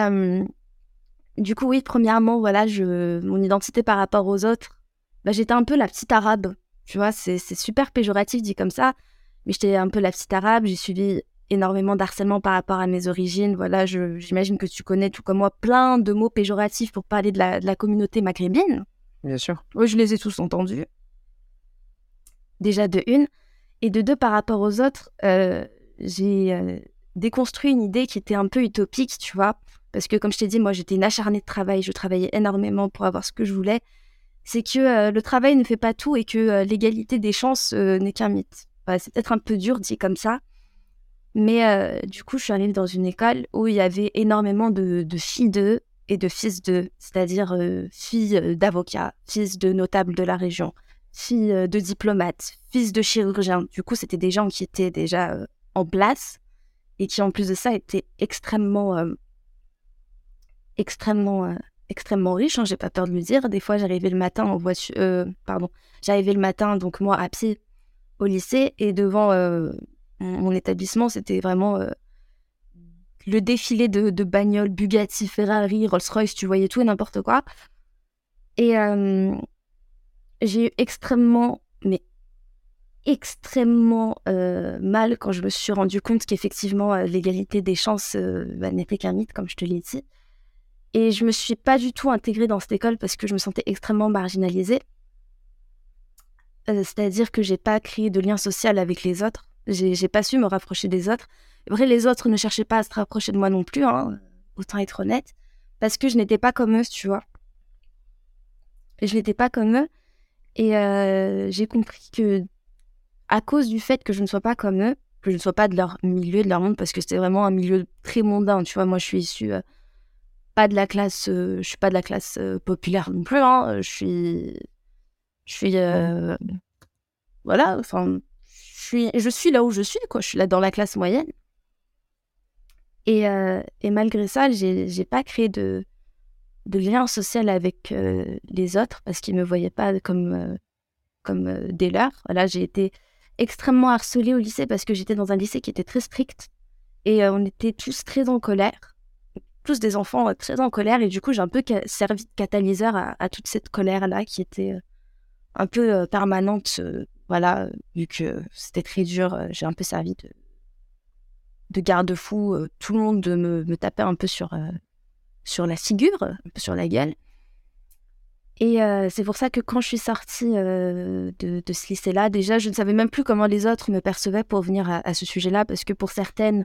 du coup, oui, premièrement, voilà, je, mon identité par rapport aux autres, bah, j'étais un peu la petite arabe. Tu vois, c'est super péjoratif dit comme ça, mais j'étais un peu la petite arabe. J'ai suivi énormément d'harcèlement par rapport à mes origines. Voilà, j'imagine que tu connais, tout comme moi, plein de mots péjoratifs pour parler de la, communauté maghrébine. Bien sûr. Oui, je les ai tous entendus. Déjà de une. Et de deux, par rapport aux autres, euh, j'ai euh, déconstruit une idée qui était un peu utopique, tu vois. Parce que, comme je t'ai dit, moi, j'étais une acharnée de travail. Je travaillais énormément pour avoir ce que je voulais. C'est que euh, le travail ne fait pas tout et que euh, l'égalité des chances n'est qu'un mythe. c'est peut-être un peu dur dit comme ça. Mais du coup, je suis arrivée dans une école où il y avait énormément de, filles d'eux et de fils d'eux, c'est-à-dire filles d'avocats, fils de notables de la région, filles de diplomates, fils de chirurgiens. Du coup, c'était des gens qui étaient déjà en place et qui, en plus de ça, étaient extrêmement extrêmement, euh, extrêmement riche, hein, j'ai pas peur de le dire. Des fois, j'arrivais le matin en voiture, euh, pardon, j'arrivais le matin, donc moi, à pied au lycée, et devant euh, mon établissement, c'était vraiment le défilé de, de bagnoles Bugatti, Ferrari, Rolls-Royce, tu voyais tout et n'importe quoi. Et j'ai eu extrêmement, mais extrêmement mal quand je me suis rendu compte qu'effectivement l'égalité des chances bah, n'était qu'un mythe, comme je te l'ai dit. Et je me suis pas du tout intégrée dans cette école parce que je me sentais extrêmement marginalisée. Euh, c'est-à-dire que j'ai pas créé de lien social avec les autres. J'ai pas su me rapprocher des autres. Après, les autres ne cherchaient pas à se rapprocher de moi non plus, hein, autant être honnête, parce que je n'étais pas comme eux, tu vois. Je n'étais pas comme eux. Et euh, j'ai compris que, à cause du fait que je ne sois pas comme eux, que je ne sois pas de leur milieu, de leur monde, parce que c'était vraiment un milieu très mondain, tu vois. Moi, je suis issue euh, pas de la classe, euh, je suis pas de la classe euh, populaire non plus. Hein, je suis, je suis, voilà, enfin, je suis, je suis là où je suis, quoi. Je suis là dans la classe moyenne. Et, et malgré ça, j'ai pas créé de, de lien social avec les autres parce qu'ils me voyaient pas comme, comme des leurs. Là, j'ai été extrêmement harcelée au lycée parce que j'étais dans un lycée qui était très strict et on était tous très en colère tous des enfants euh, très en colère et du coup j'ai un peu servi de catalyseur à, toute cette colère là qui était euh, un peu euh, permanente voilà vu que c'était très dur j'ai un peu servi de de garde-fou tout le monde me, me tapait un peu sur sur la figure un peu sur la gueule et c'est pour ça que quand je suis sortie de, de, ce lycée-là, déjà, je ne savais même plus comment les autres me percevaient pour venir à ce sujet-là, parce que pour certaines,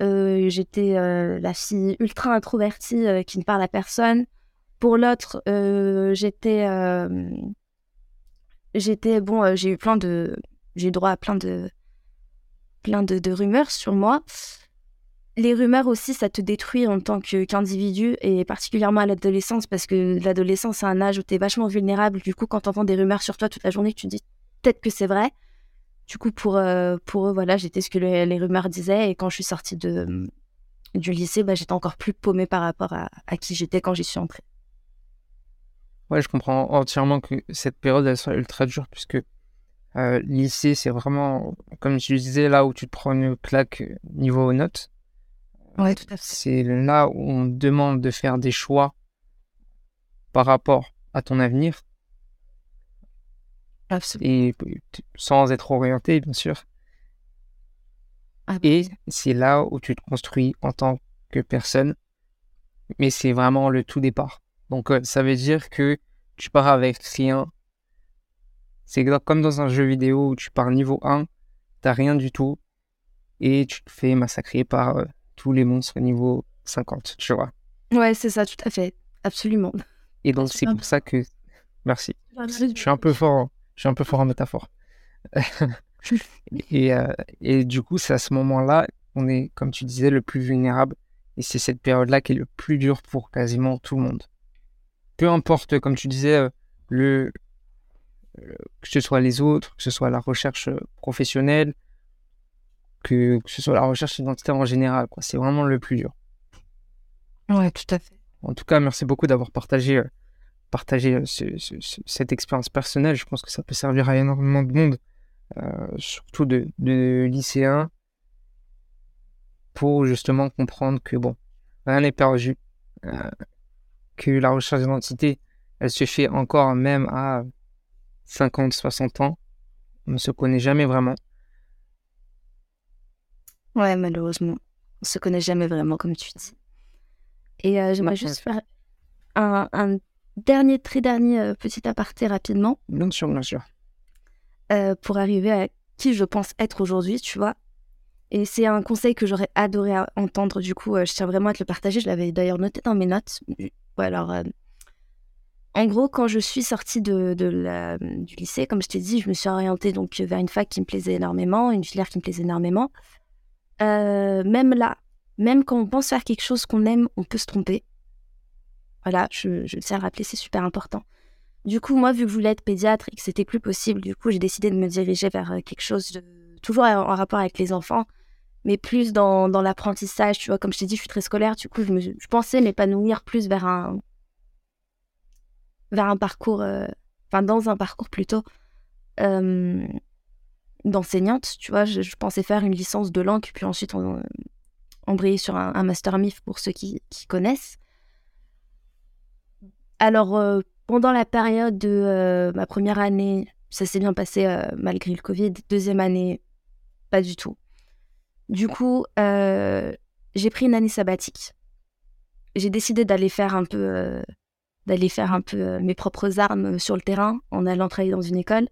euh, j'étais euh, la fille ultra introvertie euh, qui ne parle à personne. Pour l'autre, j'étais, j'étais bon, j'ai eu plein de, j'ai eu droit à plein de, plein de, rumeurs sur moi. Les rumeurs aussi, ça te détruit en tant qu'individu et particulièrement à l'adolescence parce que l'adolescence, c'est un âge où tu es vachement vulnérable. Du coup, quand tu entends des rumeurs sur toi toute la journée, tu te dis peut-être que c'est vrai. Du coup, pour, euh, pour eux, voilà, j'étais ce que les, rumeurs disaient. Et quand je suis sortie de, du lycée, bah, j'étais encore plus paumée par rapport à, qui j'étais quand j'y suis entrée. Ouais, je comprends entièrement que cette période, elle soit ultra dure, puisque euh, lycée, c'est vraiment, comme tu disais, là où tu te prends une claque niveau notes. Ouais, tout à fait. C'est là où on demande de faire des choix par rapport à ton avenir. Et sans être orienté, bien sûr. Ah, et c'est là où tu te construis en tant que personne. Mais c'est vraiment le tout départ. Donc, euh, ça veut dire que tu pars avec rien. C'est comme dans un jeu vidéo où tu pars niveau 1, t'as rien du tout, et tu te fais massacrer par euh, tous les monstres niveau 50, tu vois. Ouais, c'est ça, tout à fait. Absolument. Et donc, c'est pour ça que. Merci. Je suis un peu fort, je suis un peu fort en métaphore. et, euh, et du coup, c'est à ce moment-là, on est, comme tu disais, le plus vulnérable. Et c'est cette période-là qui est le plus dur pour quasiment tout le monde. Peu importe, comme tu disais, euh, le, que ce soit les autres, que ce soit la recherche professionnelle, que, ce soit la recherche identitaire en général. Quoi. C'est vraiment le plus dur. Ouais, tout à fait. En tout cas, merci beaucoup d'avoir partagé, euh, partagé euh, cette expérience personnelle. Je pense que ça peut servir à énormément de monde, euh, surtout de, de, lycéens, pour justement comprendre que bon, rien n'est perdu, que la recherche d'identité, elle se fait encore même à 50, 60 ans. On ne se connaît jamais vraiment. Ouais, malheureusement. On se connaît jamais vraiment, comme tu dis. Et euh, j'aimerais juste faire un, dernier, très dernier euh, petit aparté rapidement. Bien sûr, bien sûr. Euh, pour arriver à qui je pense être aujourd'hui, tu vois. Et c'est un conseil que j'aurais adoré entendre. Du coup, je tiens vraiment à te le partager. Je l'avais d'ailleurs noté dans mes notes. Ouais, alors, en gros, quand je suis sortie de, la, du lycée, comme je t'ai dit, je me suis orientée donc vers une fac qui me plaisait énormément, une filière qui me plaisait énormément. Euh, même là, même quand on pense faire quelque chose qu'on aime, on peut se tromper. Voilà, je, je tiens à rappeler, c'est super important. Du coup, moi, vu que je voulais être pédiatre et que c'était plus possible, du coup, j'ai décidé de me diriger vers euh, quelque chose de toujours en rapport avec les enfants, mais plus dans, l'apprentissage. Tu vois, comme je t'ai dit, je suis très scolaire. Du coup, je, pensais m'épanouir plus vers un, vers un parcours, euh, enfin, dans un parcours plutôt d'enseignante, tu vois. Je, pensais faire une licence de langue, puis ensuite on, embrayer sur un, master MIF pour ceux qui, connaissent. Alors, euh, pendant la période de euh, ma première année, ça s'est bien passé euh, malgré le Covid. Deuxième année, pas du tout. Du coup, j'ai pris une année sabbatique. J'ai décidé d'aller faire un peu, d'aller faire un peu mes propres armes sur le terrain en allant travailler dans une école.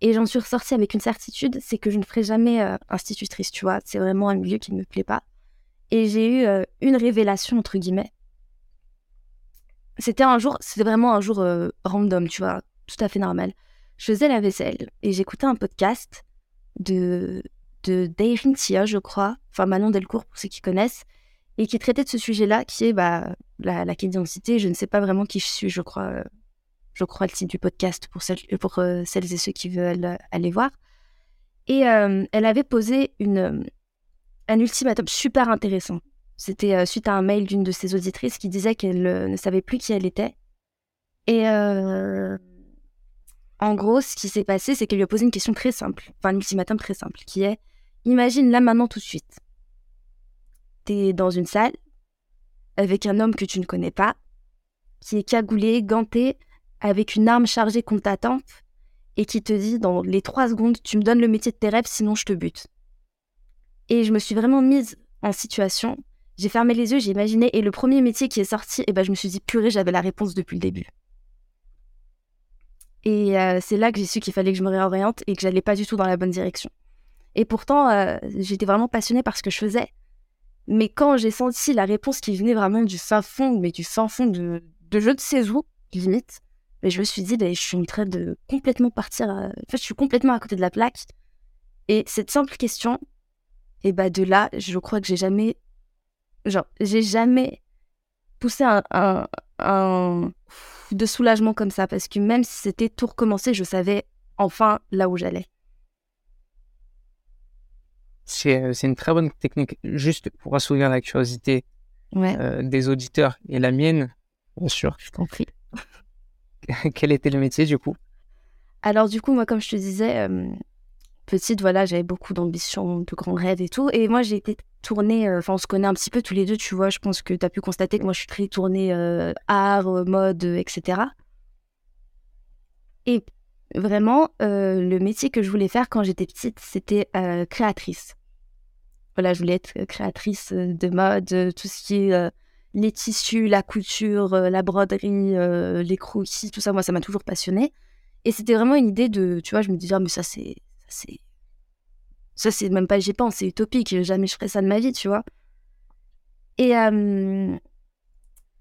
Et j'en suis ressortie avec une certitude, c'est que je ne ferai jamais euh, institutrice, tu vois. C'est vraiment un milieu qui ne me plaît pas. Et j'ai eu euh, une révélation, entre guillemets. C'était un jour, c'était vraiment un jour euh, random, tu vois, tout à fait normal. Je faisais la vaisselle et j'écoutais un podcast de, de Dairin Tia, je crois, enfin Manon Delcourt pour ceux qui connaissent, et qui traitait de ce sujet-là, qui est bah, la, la d'identité. Je ne sais pas vraiment qui je suis, je crois je crois, le titre du podcast pour celles, pour, euh, celles et ceux qui veulent euh, aller voir. Et euh, elle avait posé une, un ultimatum super intéressant. C'était suite à un mail d'une de ses auditrices qui disait qu'elle ne savait plus qui elle était. Et en gros, ce qui s'est passé, c'est qu'elle lui a posé une question très simple, enfin un ultimatum très simple, qui est Imagine là maintenant tout de suite. T'es dans une salle avec un homme que tu ne connais pas, qui est cagoulé, ganté, avec une arme chargée contre ta tempe et qui te dit dans les trois secondes, tu me donnes le métier de tes rêves, sinon je te bute. Et je me suis vraiment mise en situation. J'ai fermé les yeux, j'ai imaginé, et le premier métier qui est sorti, et eh ben, je me suis dit, purée, j'avais la réponse depuis le début. Et euh, c'est là que j'ai su qu'il fallait que je me réoriente et que j'allais pas du tout dans la bonne direction. Et pourtant, euh, j'étais vraiment passionnée par ce que je faisais. Mais quand j'ai senti la réponse qui venait vraiment du fin fond, mais du fin fond de, de je ne sais où, limite, mais je me suis dit, bah, je suis en train de complètement partir. En fait, je suis complètement à côté de la plaque. Et cette simple question, et bah de là, je crois que j'ai jamais. Genre, j'ai jamais poussé un, un, de soulagement comme ça. Parce que même si c'était tout recommencer, je savais enfin là où j'allais. C'est euh, une très bonne technique. Juste pour assouvir la curiosité euh, des auditeurs et la mienne, bien sûr. Je t'en prie. quel était le métier du coup? Alors du coup, moi, comme je te disais, euh, petite, voilà, j'avais beaucoup d'ambition, de grands rêves et tout. Et moi, j'ai été tournée, euh, enfin, on se connaît un petit peu tous les deux, tu vois. Je pense que tu as pu constater que moi, je suis très tournée euh, art, mode, etc. Et vraiment, le métier que je voulais faire quand j'étais petite, c'était créatrice. Voilà, je voulais être créatrice de mode, tout ce qui est les tissus, la couture, euh, la broderie, euh, les croquis, tout ça, moi, ça m'a toujours passionné. Et c'était vraiment une idée de, tu vois, je me disais, ah, mais ça, c'est. ça, c'est même pas j'y pense, c'est utopique. Jamais je ferais ça de ma vie, tu vois. Et, euh,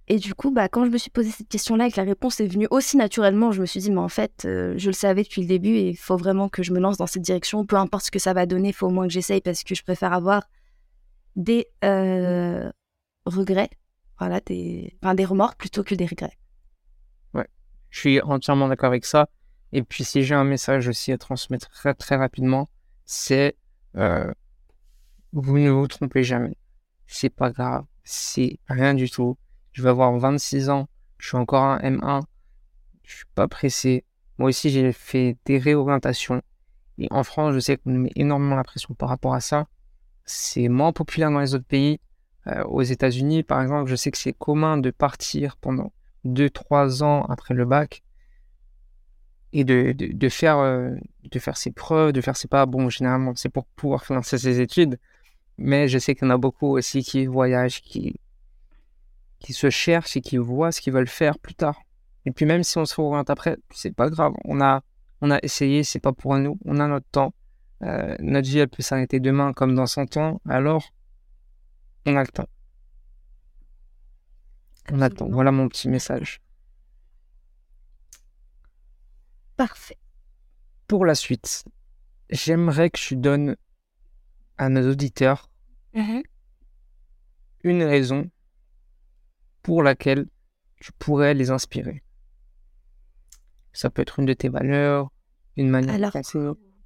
et du coup, bah, quand je me suis posé cette question-là et que la réponse est venue aussi naturellement, je me suis dit, mais en fait, je le savais depuis le début et il faut vraiment que je me lance dans cette direction. Peu importe ce que ça va donner, il faut au moins que j'essaye parce que je préfère avoir des regrets, voilà, des, des remords plutôt que des regrets. Ouais, je suis entièrement d'accord avec ça. Et puis, si j'ai un message aussi à transmettre très, très rapidement, c'est euh, vous ne vous trompez jamais. C'est pas grave, c'est rien du tout je vais avoir 26 ans, je suis encore un M1, je suis pas pressé. Moi aussi, j'ai fait des réorientations. Et en France, je sais qu'on met énormément la pression par rapport à ça. C'est moins populaire dans les autres pays. Euh, aux États-Unis, par exemple, je sais que c'est commun de partir pendant 2-3 ans après le bac et de, de, faire, euh, de faire ses preuves, de faire ses pas. Bon, généralement, c'est pour pouvoir financer ses études. Mais je sais qu'il y en a beaucoup aussi qui voyagent, qui, qui se cherchent et qui voient ce qu'ils veulent faire plus tard. Et puis même si on se réoriente après, c'est pas grave. On a, on a essayé, c'est pas pour nous. On a notre temps. Euh, notre vie, elle peut s'arrêter demain comme dans 100 ans. Alors, on a le temps. On attend. Voilà mon petit message. Parfait. Pour la suite, j'aimerais que tu donnes à nos auditeurs mm-hmm. une raison pour laquelle tu pourrais les inspirer. Ça peut être une de tes valeurs, une manière Alors,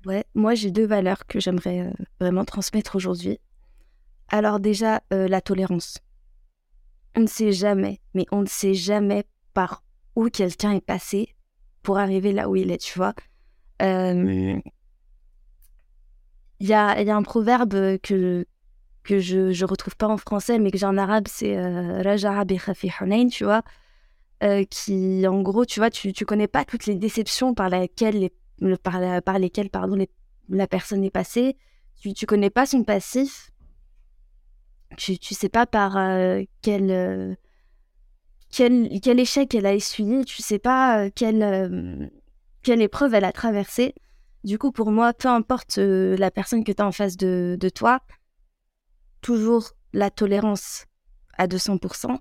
Ouais, moi j'ai deux valeurs que j'aimerais euh, vraiment transmettre aujourd'hui. Alors déjà, euh, la tolérance. On ne sait jamais, mais on ne sait jamais par où quelqu'un est passé pour arriver là où il est, tu vois. Euh, il y, a, y, a, un proverbe que, que je ne retrouve pas en français, mais que j'ai en arabe, c'est euh, Raja'a bi Hunayn, tu vois, euh, qui, en gros, tu vois, tu ne connais pas toutes les déceptions par, laquelle par, par lesquelles pardon, la personne est passée, tu ne connais pas son passif, tu ne sais pas par euh, quel, quel, quel, échec elle a essuyé, tu ne sais pas quelle, quelle épreuve elle a traversée. Du coup, pour moi, peu importe la personne que tu as en face de, de toi, toujours la tolérance à 200%.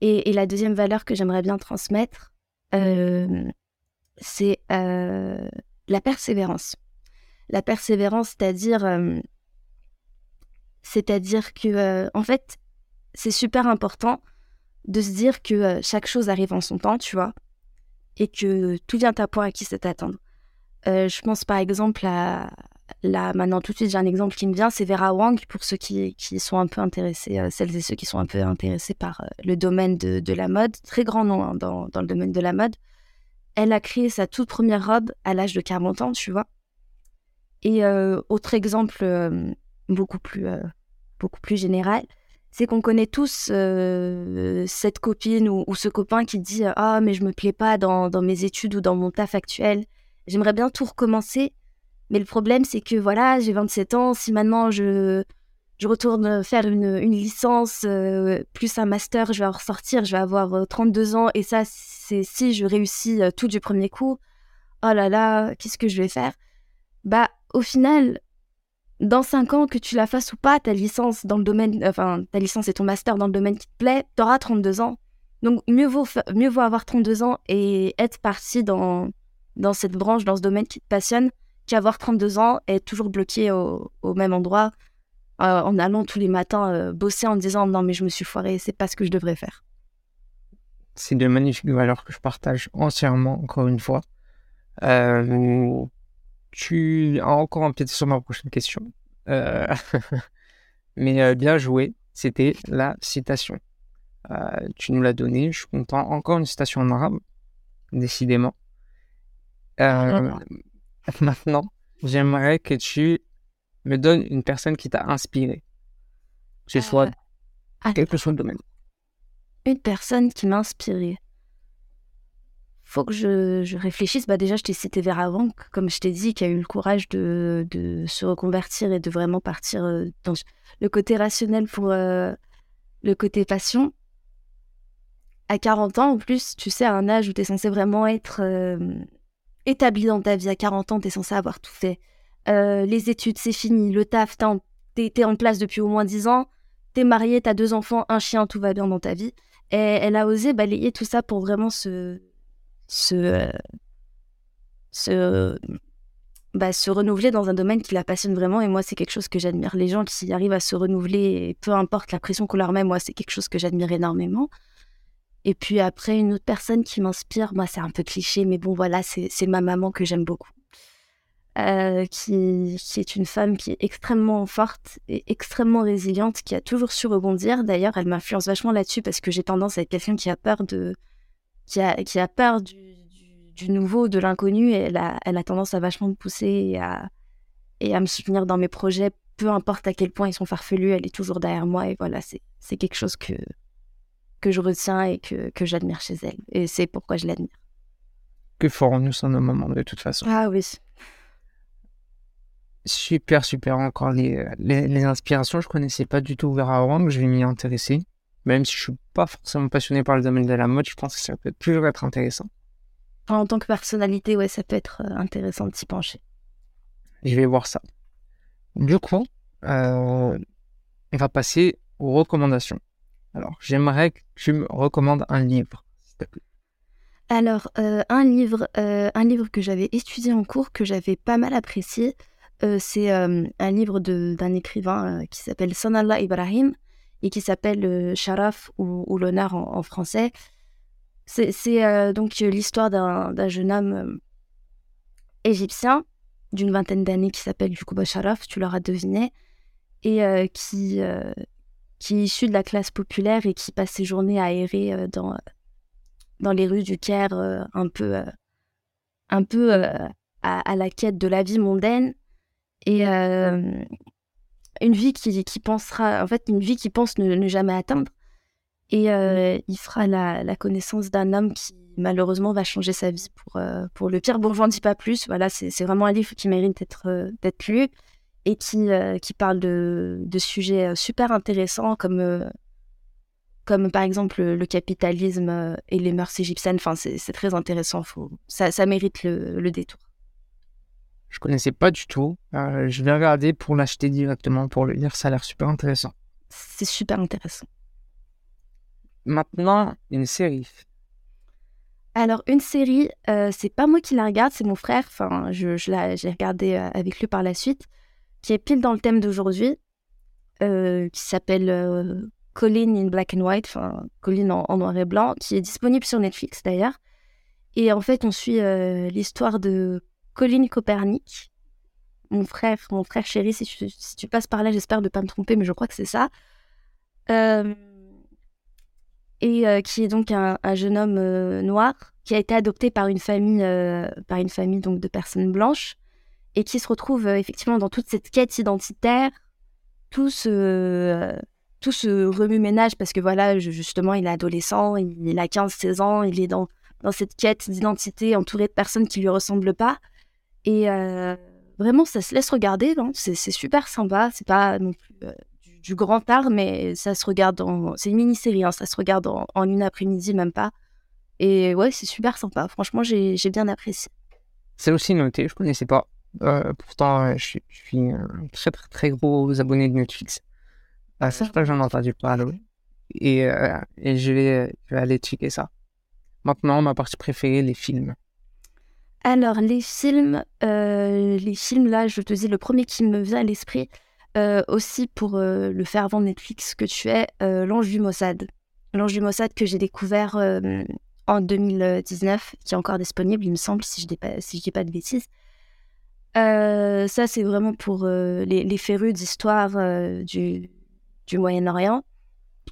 Et, la deuxième valeur que j'aimerais bien transmettre, euh, c'est euh, la persévérance. La persévérance, c'est-à-dire, euh, c'est-à-dire que, en fait, c'est super important de se dire que chaque chose arrive en son temps, tu vois, et que tout vient à point à qui c'est attendre. je pense par exemple à, Là, maintenant, tout de suite, j'ai un exemple qui me vient, c'est Vera Wang, pour ceux qui, qui sont un peu intéressés, euh, celles et ceux qui sont un peu intéressés par euh, le domaine de, de, la mode, très grand nom hein, dans, dans, le domaine de la mode. Elle a créé sa toute première robe à l'âge de 40 ans, tu vois. Et euh, autre exemple beaucoup, plus, beaucoup plus général, c'est qu'on connaît tous cette copine ou, ce copain qui dit Ah, mais je me plais pas dans, mes études ou dans mon taf actuel. J'aimerais bien tout recommencer mais le problème, c'est que voilà, j'ai 27 ans. Si maintenant je, je retourne faire une, une licence euh, plus un master, je vais en ressortir, je vais avoir 32 euh, ans. Et ça, c'est si je réussis euh, tout du premier coup. Oh là là, qu'est-ce que je vais faire? Bah, au final, dans 5 ans, que tu la fasses ou pas, ta licence dans le domaine, enfin, ta licence et ton master dans le domaine qui te plaît, tu auras 32 ans. Donc, mieux vaut, mieux vaut avoir 32 ans et être parti dans, dans cette branche, dans ce domaine qui te passionne, qu'avoir 32 ans et être toujours bloqué au, même endroit euh, en allant tous les matins euh, bosser en disant non mais je me suis foiré, c'est pas ce que je devrais faire. C'est de magnifiques valeurs que je partage entièrement, encore une fois. Euh, tu as encore un pied sur ma prochaine question. mais bien joué, c'était la citation. tu nous l'as donné, je suis content. Encore une citation en arabe, décidément. Maintenant, j'aimerais que tu me donnes une personne qui t'a inspiré. Que ce soit euh, quel que soit le domaine. Une personne qui m'a inspiré. Faut que je, réfléchisse. Bah déjà, je t'ai cité Vera Wang, comme je t'ai dit, qui a eu le courage de, se reconvertir et de vraiment partir euh, dans le côté rationnel pour euh, le côté passion. À 40 ans, en plus, tu sais, à un âge où tu es censé vraiment être établi dans ta vie à 40 ans, t'es censé avoir tout fait. les études, c'est fini. Le taf, t'es en place depuis au moins 10 ans. T'es marié, t'as deux enfants, un chien, tout va bien dans ta vie. Et elle a osé balayer tout ça pour vraiment se, se, se, bah, se renouveler dans un domaine qui la passionne vraiment. Et moi, c'est quelque chose que j'admire. Les gens qui arrivent à se renouveler, peu importe la pression qu'on leur met, moi, c'est quelque chose que j'admire énormément. Et puis après, une autre personne qui m'inspire, moi, c'est un peu cliché, mais bon, voilà, c'est ma maman que j'aime beaucoup. Euh, qui, qui, est une femme qui est extrêmement forte et extrêmement résiliente, qui a toujours su rebondir. D'ailleurs, elle m'influence vachement là-dessus parce que j'ai tendance à être quelqu'un qui a peur de, qui a, qui a peur du, du, nouveau, de l'inconnu. Elle a, elle a tendance à vachement me pousser et à, et à me soutenir dans mes projets, peu importe à quel point ils sont farfelus. Elle est toujours derrière moi et voilà, c'est quelque chose que que je retiens et que, que j'admire chez elle. Et c'est pourquoi je l'admire. Que ferons-nous sans nos moments de toute façon? Ah oui super, super encore les, les, inspirations. Je connaissais pas du tout Vera Wang, je vais m'y intéresser. Même si je suis pas forcément passionné par le domaine de la mode, je pense que ça peut toujours être intéressant. En tant que personnalité, ouais, ça peut être euh, intéressant de s'y pencher. Je vais voir ça. Du coup, euh, on va passer aux recommandations. Alors, j'aimerais que tu me recommandes un livre, s'il te plaît. Alors, euh, un livre, un livre que j'avais étudié en cours, que j'avais pas mal apprécié, c'est un livre d'un écrivain qui s'appelle Sanallah Ibrahim et qui s'appelle Sharaf ou, l'honneur en, français. C'est donc l'histoire d'un jeune homme égyptien d'une vingtaine d'années qui s'appelle Yukuba Sharaf, tu l'auras deviné, et qui, qui est issu de la classe populaire et qui passe ses journées à errer dans, dans les rues du Caire, un peu, un peu à, à, la quête de la vie mondaine et euh, une vie qui, qui, pensera, en fait, une vie qui pense ne, jamais atteindre. Et euh, il fera la, la connaissance d'un homme qui, malheureusement, va changer sa vie pour, euh, pour le pire. Bon, je n'en dis pas plus. Voilà, c'est vraiment un livre qui mérite d'être d'être lu et qui, qui parle de, de, sujets super intéressants comme, comme par exemple le capitalisme et les mœurs égyptiennes. Enfin, c'est très intéressant. Faut, ça, ça mérite le, le détour. Je connaissais pas du tout. Euh, je vais regarder pour l'acheter directement pour le lire. Ça a l'air super intéressant. C'est super intéressant. Maintenant, une série. Alors, une série, euh, c'est pas moi qui la regarde, c'est mon frère. Enfin, je, je j'ai regardé euh, avec lui par la suite, qui est pile dans le thème d'aujourd'hui, qui s'appelle Colin in Black and White, enfin, Colin en, noir et blanc, qui est disponible sur Netflix d'ailleurs. Et en fait, on suit l'histoire de Colline Copernic, mon frère, mon frère chéri, si tu, passes par là, j'espère ne pas me tromper, mais je crois que c'est ça. Euh, et euh, qui est donc un, jeune homme euh, noir qui a été adopté par une famille, par une famille donc de personnes blanches et qui se retrouve effectivement dans toute cette quête identitaire, tout ce, tout ce remue-ménage parce que voilà, justement, il est adolescent, il, a 15-16 ans, il est dans, dans cette quête d'identité entouré de personnes qui lui ressemblent pas. Et euh, vraiment, ça se laisse regarder. Hein. C'est super sympa. C'est pas non plus euh, du, grand art, mais ça se regarde en. C'est une mini-série, hein. ça se regarde en, une après-midi, même pas. Et ouais, c'est super sympa. Franchement, j'ai bien apprécié. C'est aussi noté, je connaissais pas. Euh, pourtant, je, suis un très, très, très gros abonné de Netflix. Ah, ça, j'en ai entendu parler. Et, et je, vais, je vais aller checker ça. Maintenant, ma partie préférée, les films. Alors, les films, euh, les films, là, je te dis, le premier qui me vient à l'esprit, euh, aussi pour euh, le faire avant Netflix que tu es, L'Ange du Mossad. L'Ange du Mossad que j'ai découvert en 2019, qui est encore disponible, il me semble, si je ne dis, pas, si dis pas de bêtises. ça, c'est vraiment pour les, les, férus d'histoire du, du Moyen-Orient.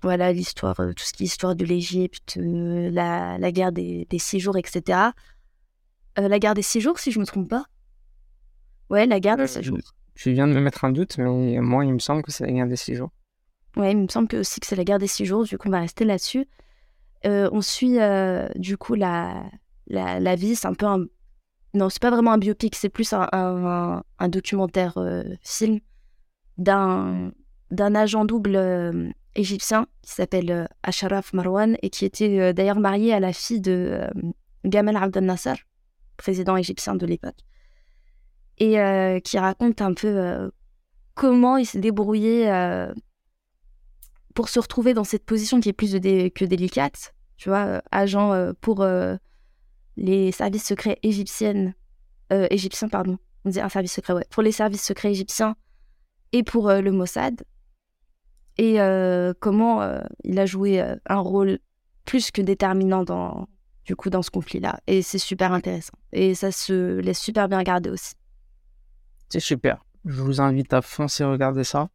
Voilà, l'histoire, tout ce qui est histoire de l'Égypte, la, la, guerre des, des six jours, etc. Euh, la guerre des six jours, si je me trompe pas. Ouais, la guerre des six jours. Je viens de me mettre un doute, mais moi, il me semble que c'est la guerre des six jours. Ouais, il me semble que aussi que c'est la guerre des six jours, du coup, on va rester là-dessus. Euh, on suit, euh, du coup, la, la, la vie, c'est un peu un... Non, c'est pas vraiment un biopic, c'est plus un, un, documentaire film d'un, d'un agent double égyptien qui s'appelle Asharaf Marwan et qui était d'ailleurs marié à la fille de Gamal Abdel Nasser président égyptien de l'époque, et qui raconte un peu comment il s'est débrouillé pour se retrouver dans cette position qui est plus que délicate, tu vois, agent pour les services secrets égyptiennes, égyptiens, pardon, on dit un service secret, ouais, pour les services secrets égyptiens et pour le Mossad. Et euh, comment euh, il a joué euh, un rôle plus que déterminant dans, du coup, dans ce conflit-là. Et c'est super intéressant. Et ça se laisse super bien regarder aussi. C'est super. Je vous invite à foncer regarder ça.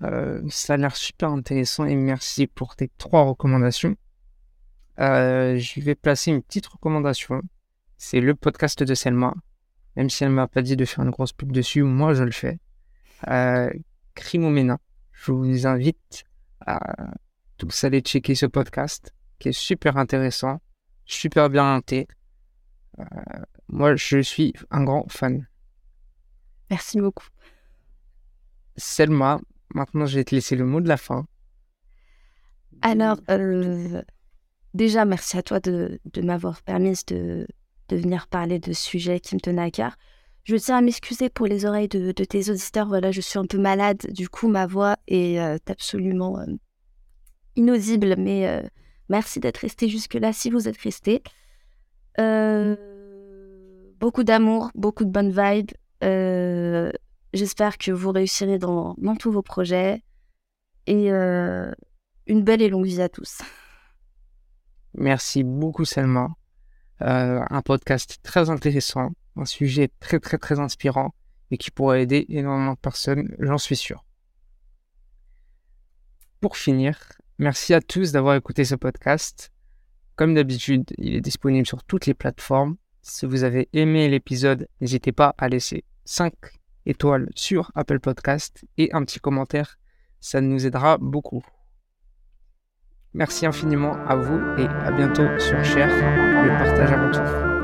ça a l'air super intéressant et merci pour tes trois recommandations. je vais placer une petite recommandation. C'est le podcast de Selma. Même si elle m'a pas dit de faire une grosse pub dessus, moi je le fais. Euh, Crimomena je vous invite à tous aller checker ce podcast qui est super intéressant, super bien monté. Euh, moi, je suis un grand fan. Merci beaucoup. Selma, maintenant, je vais te laisser le mot de la fin. Alors, euh, déjà, merci à toi de, m'avoir permis de, de venir parler de sujets qui me tenaient à cœur. Je tiens à m'excuser pour les oreilles de, tes auditeurs. Voilà, je suis un peu malade. Du coup, ma voix est euh, absolument euh, inaudible. Mais merci d'être resté jusque-là si vous êtes resté. beaucoup d'amour, beaucoup de bonnes vibes. J'espère que vous réussirez dans, tous vos projets. Et une belle et longue vie à tous. Merci beaucoup, Selma. un podcast très intéressant un sujet très très très inspirant et qui pourra aider énormément de personnes, j'en suis sûr. Pour finir, merci à tous d'avoir écouté ce podcast. Comme d'habitude, il est disponible sur toutes les plateformes. Si vous avez aimé l'épisode, n'hésitez pas à laisser 5 étoiles sur Apple Podcast et un petit commentaire. Ça nous aidera beaucoup. Merci infiniment à vous et à bientôt sur Cher, le partage avant tout.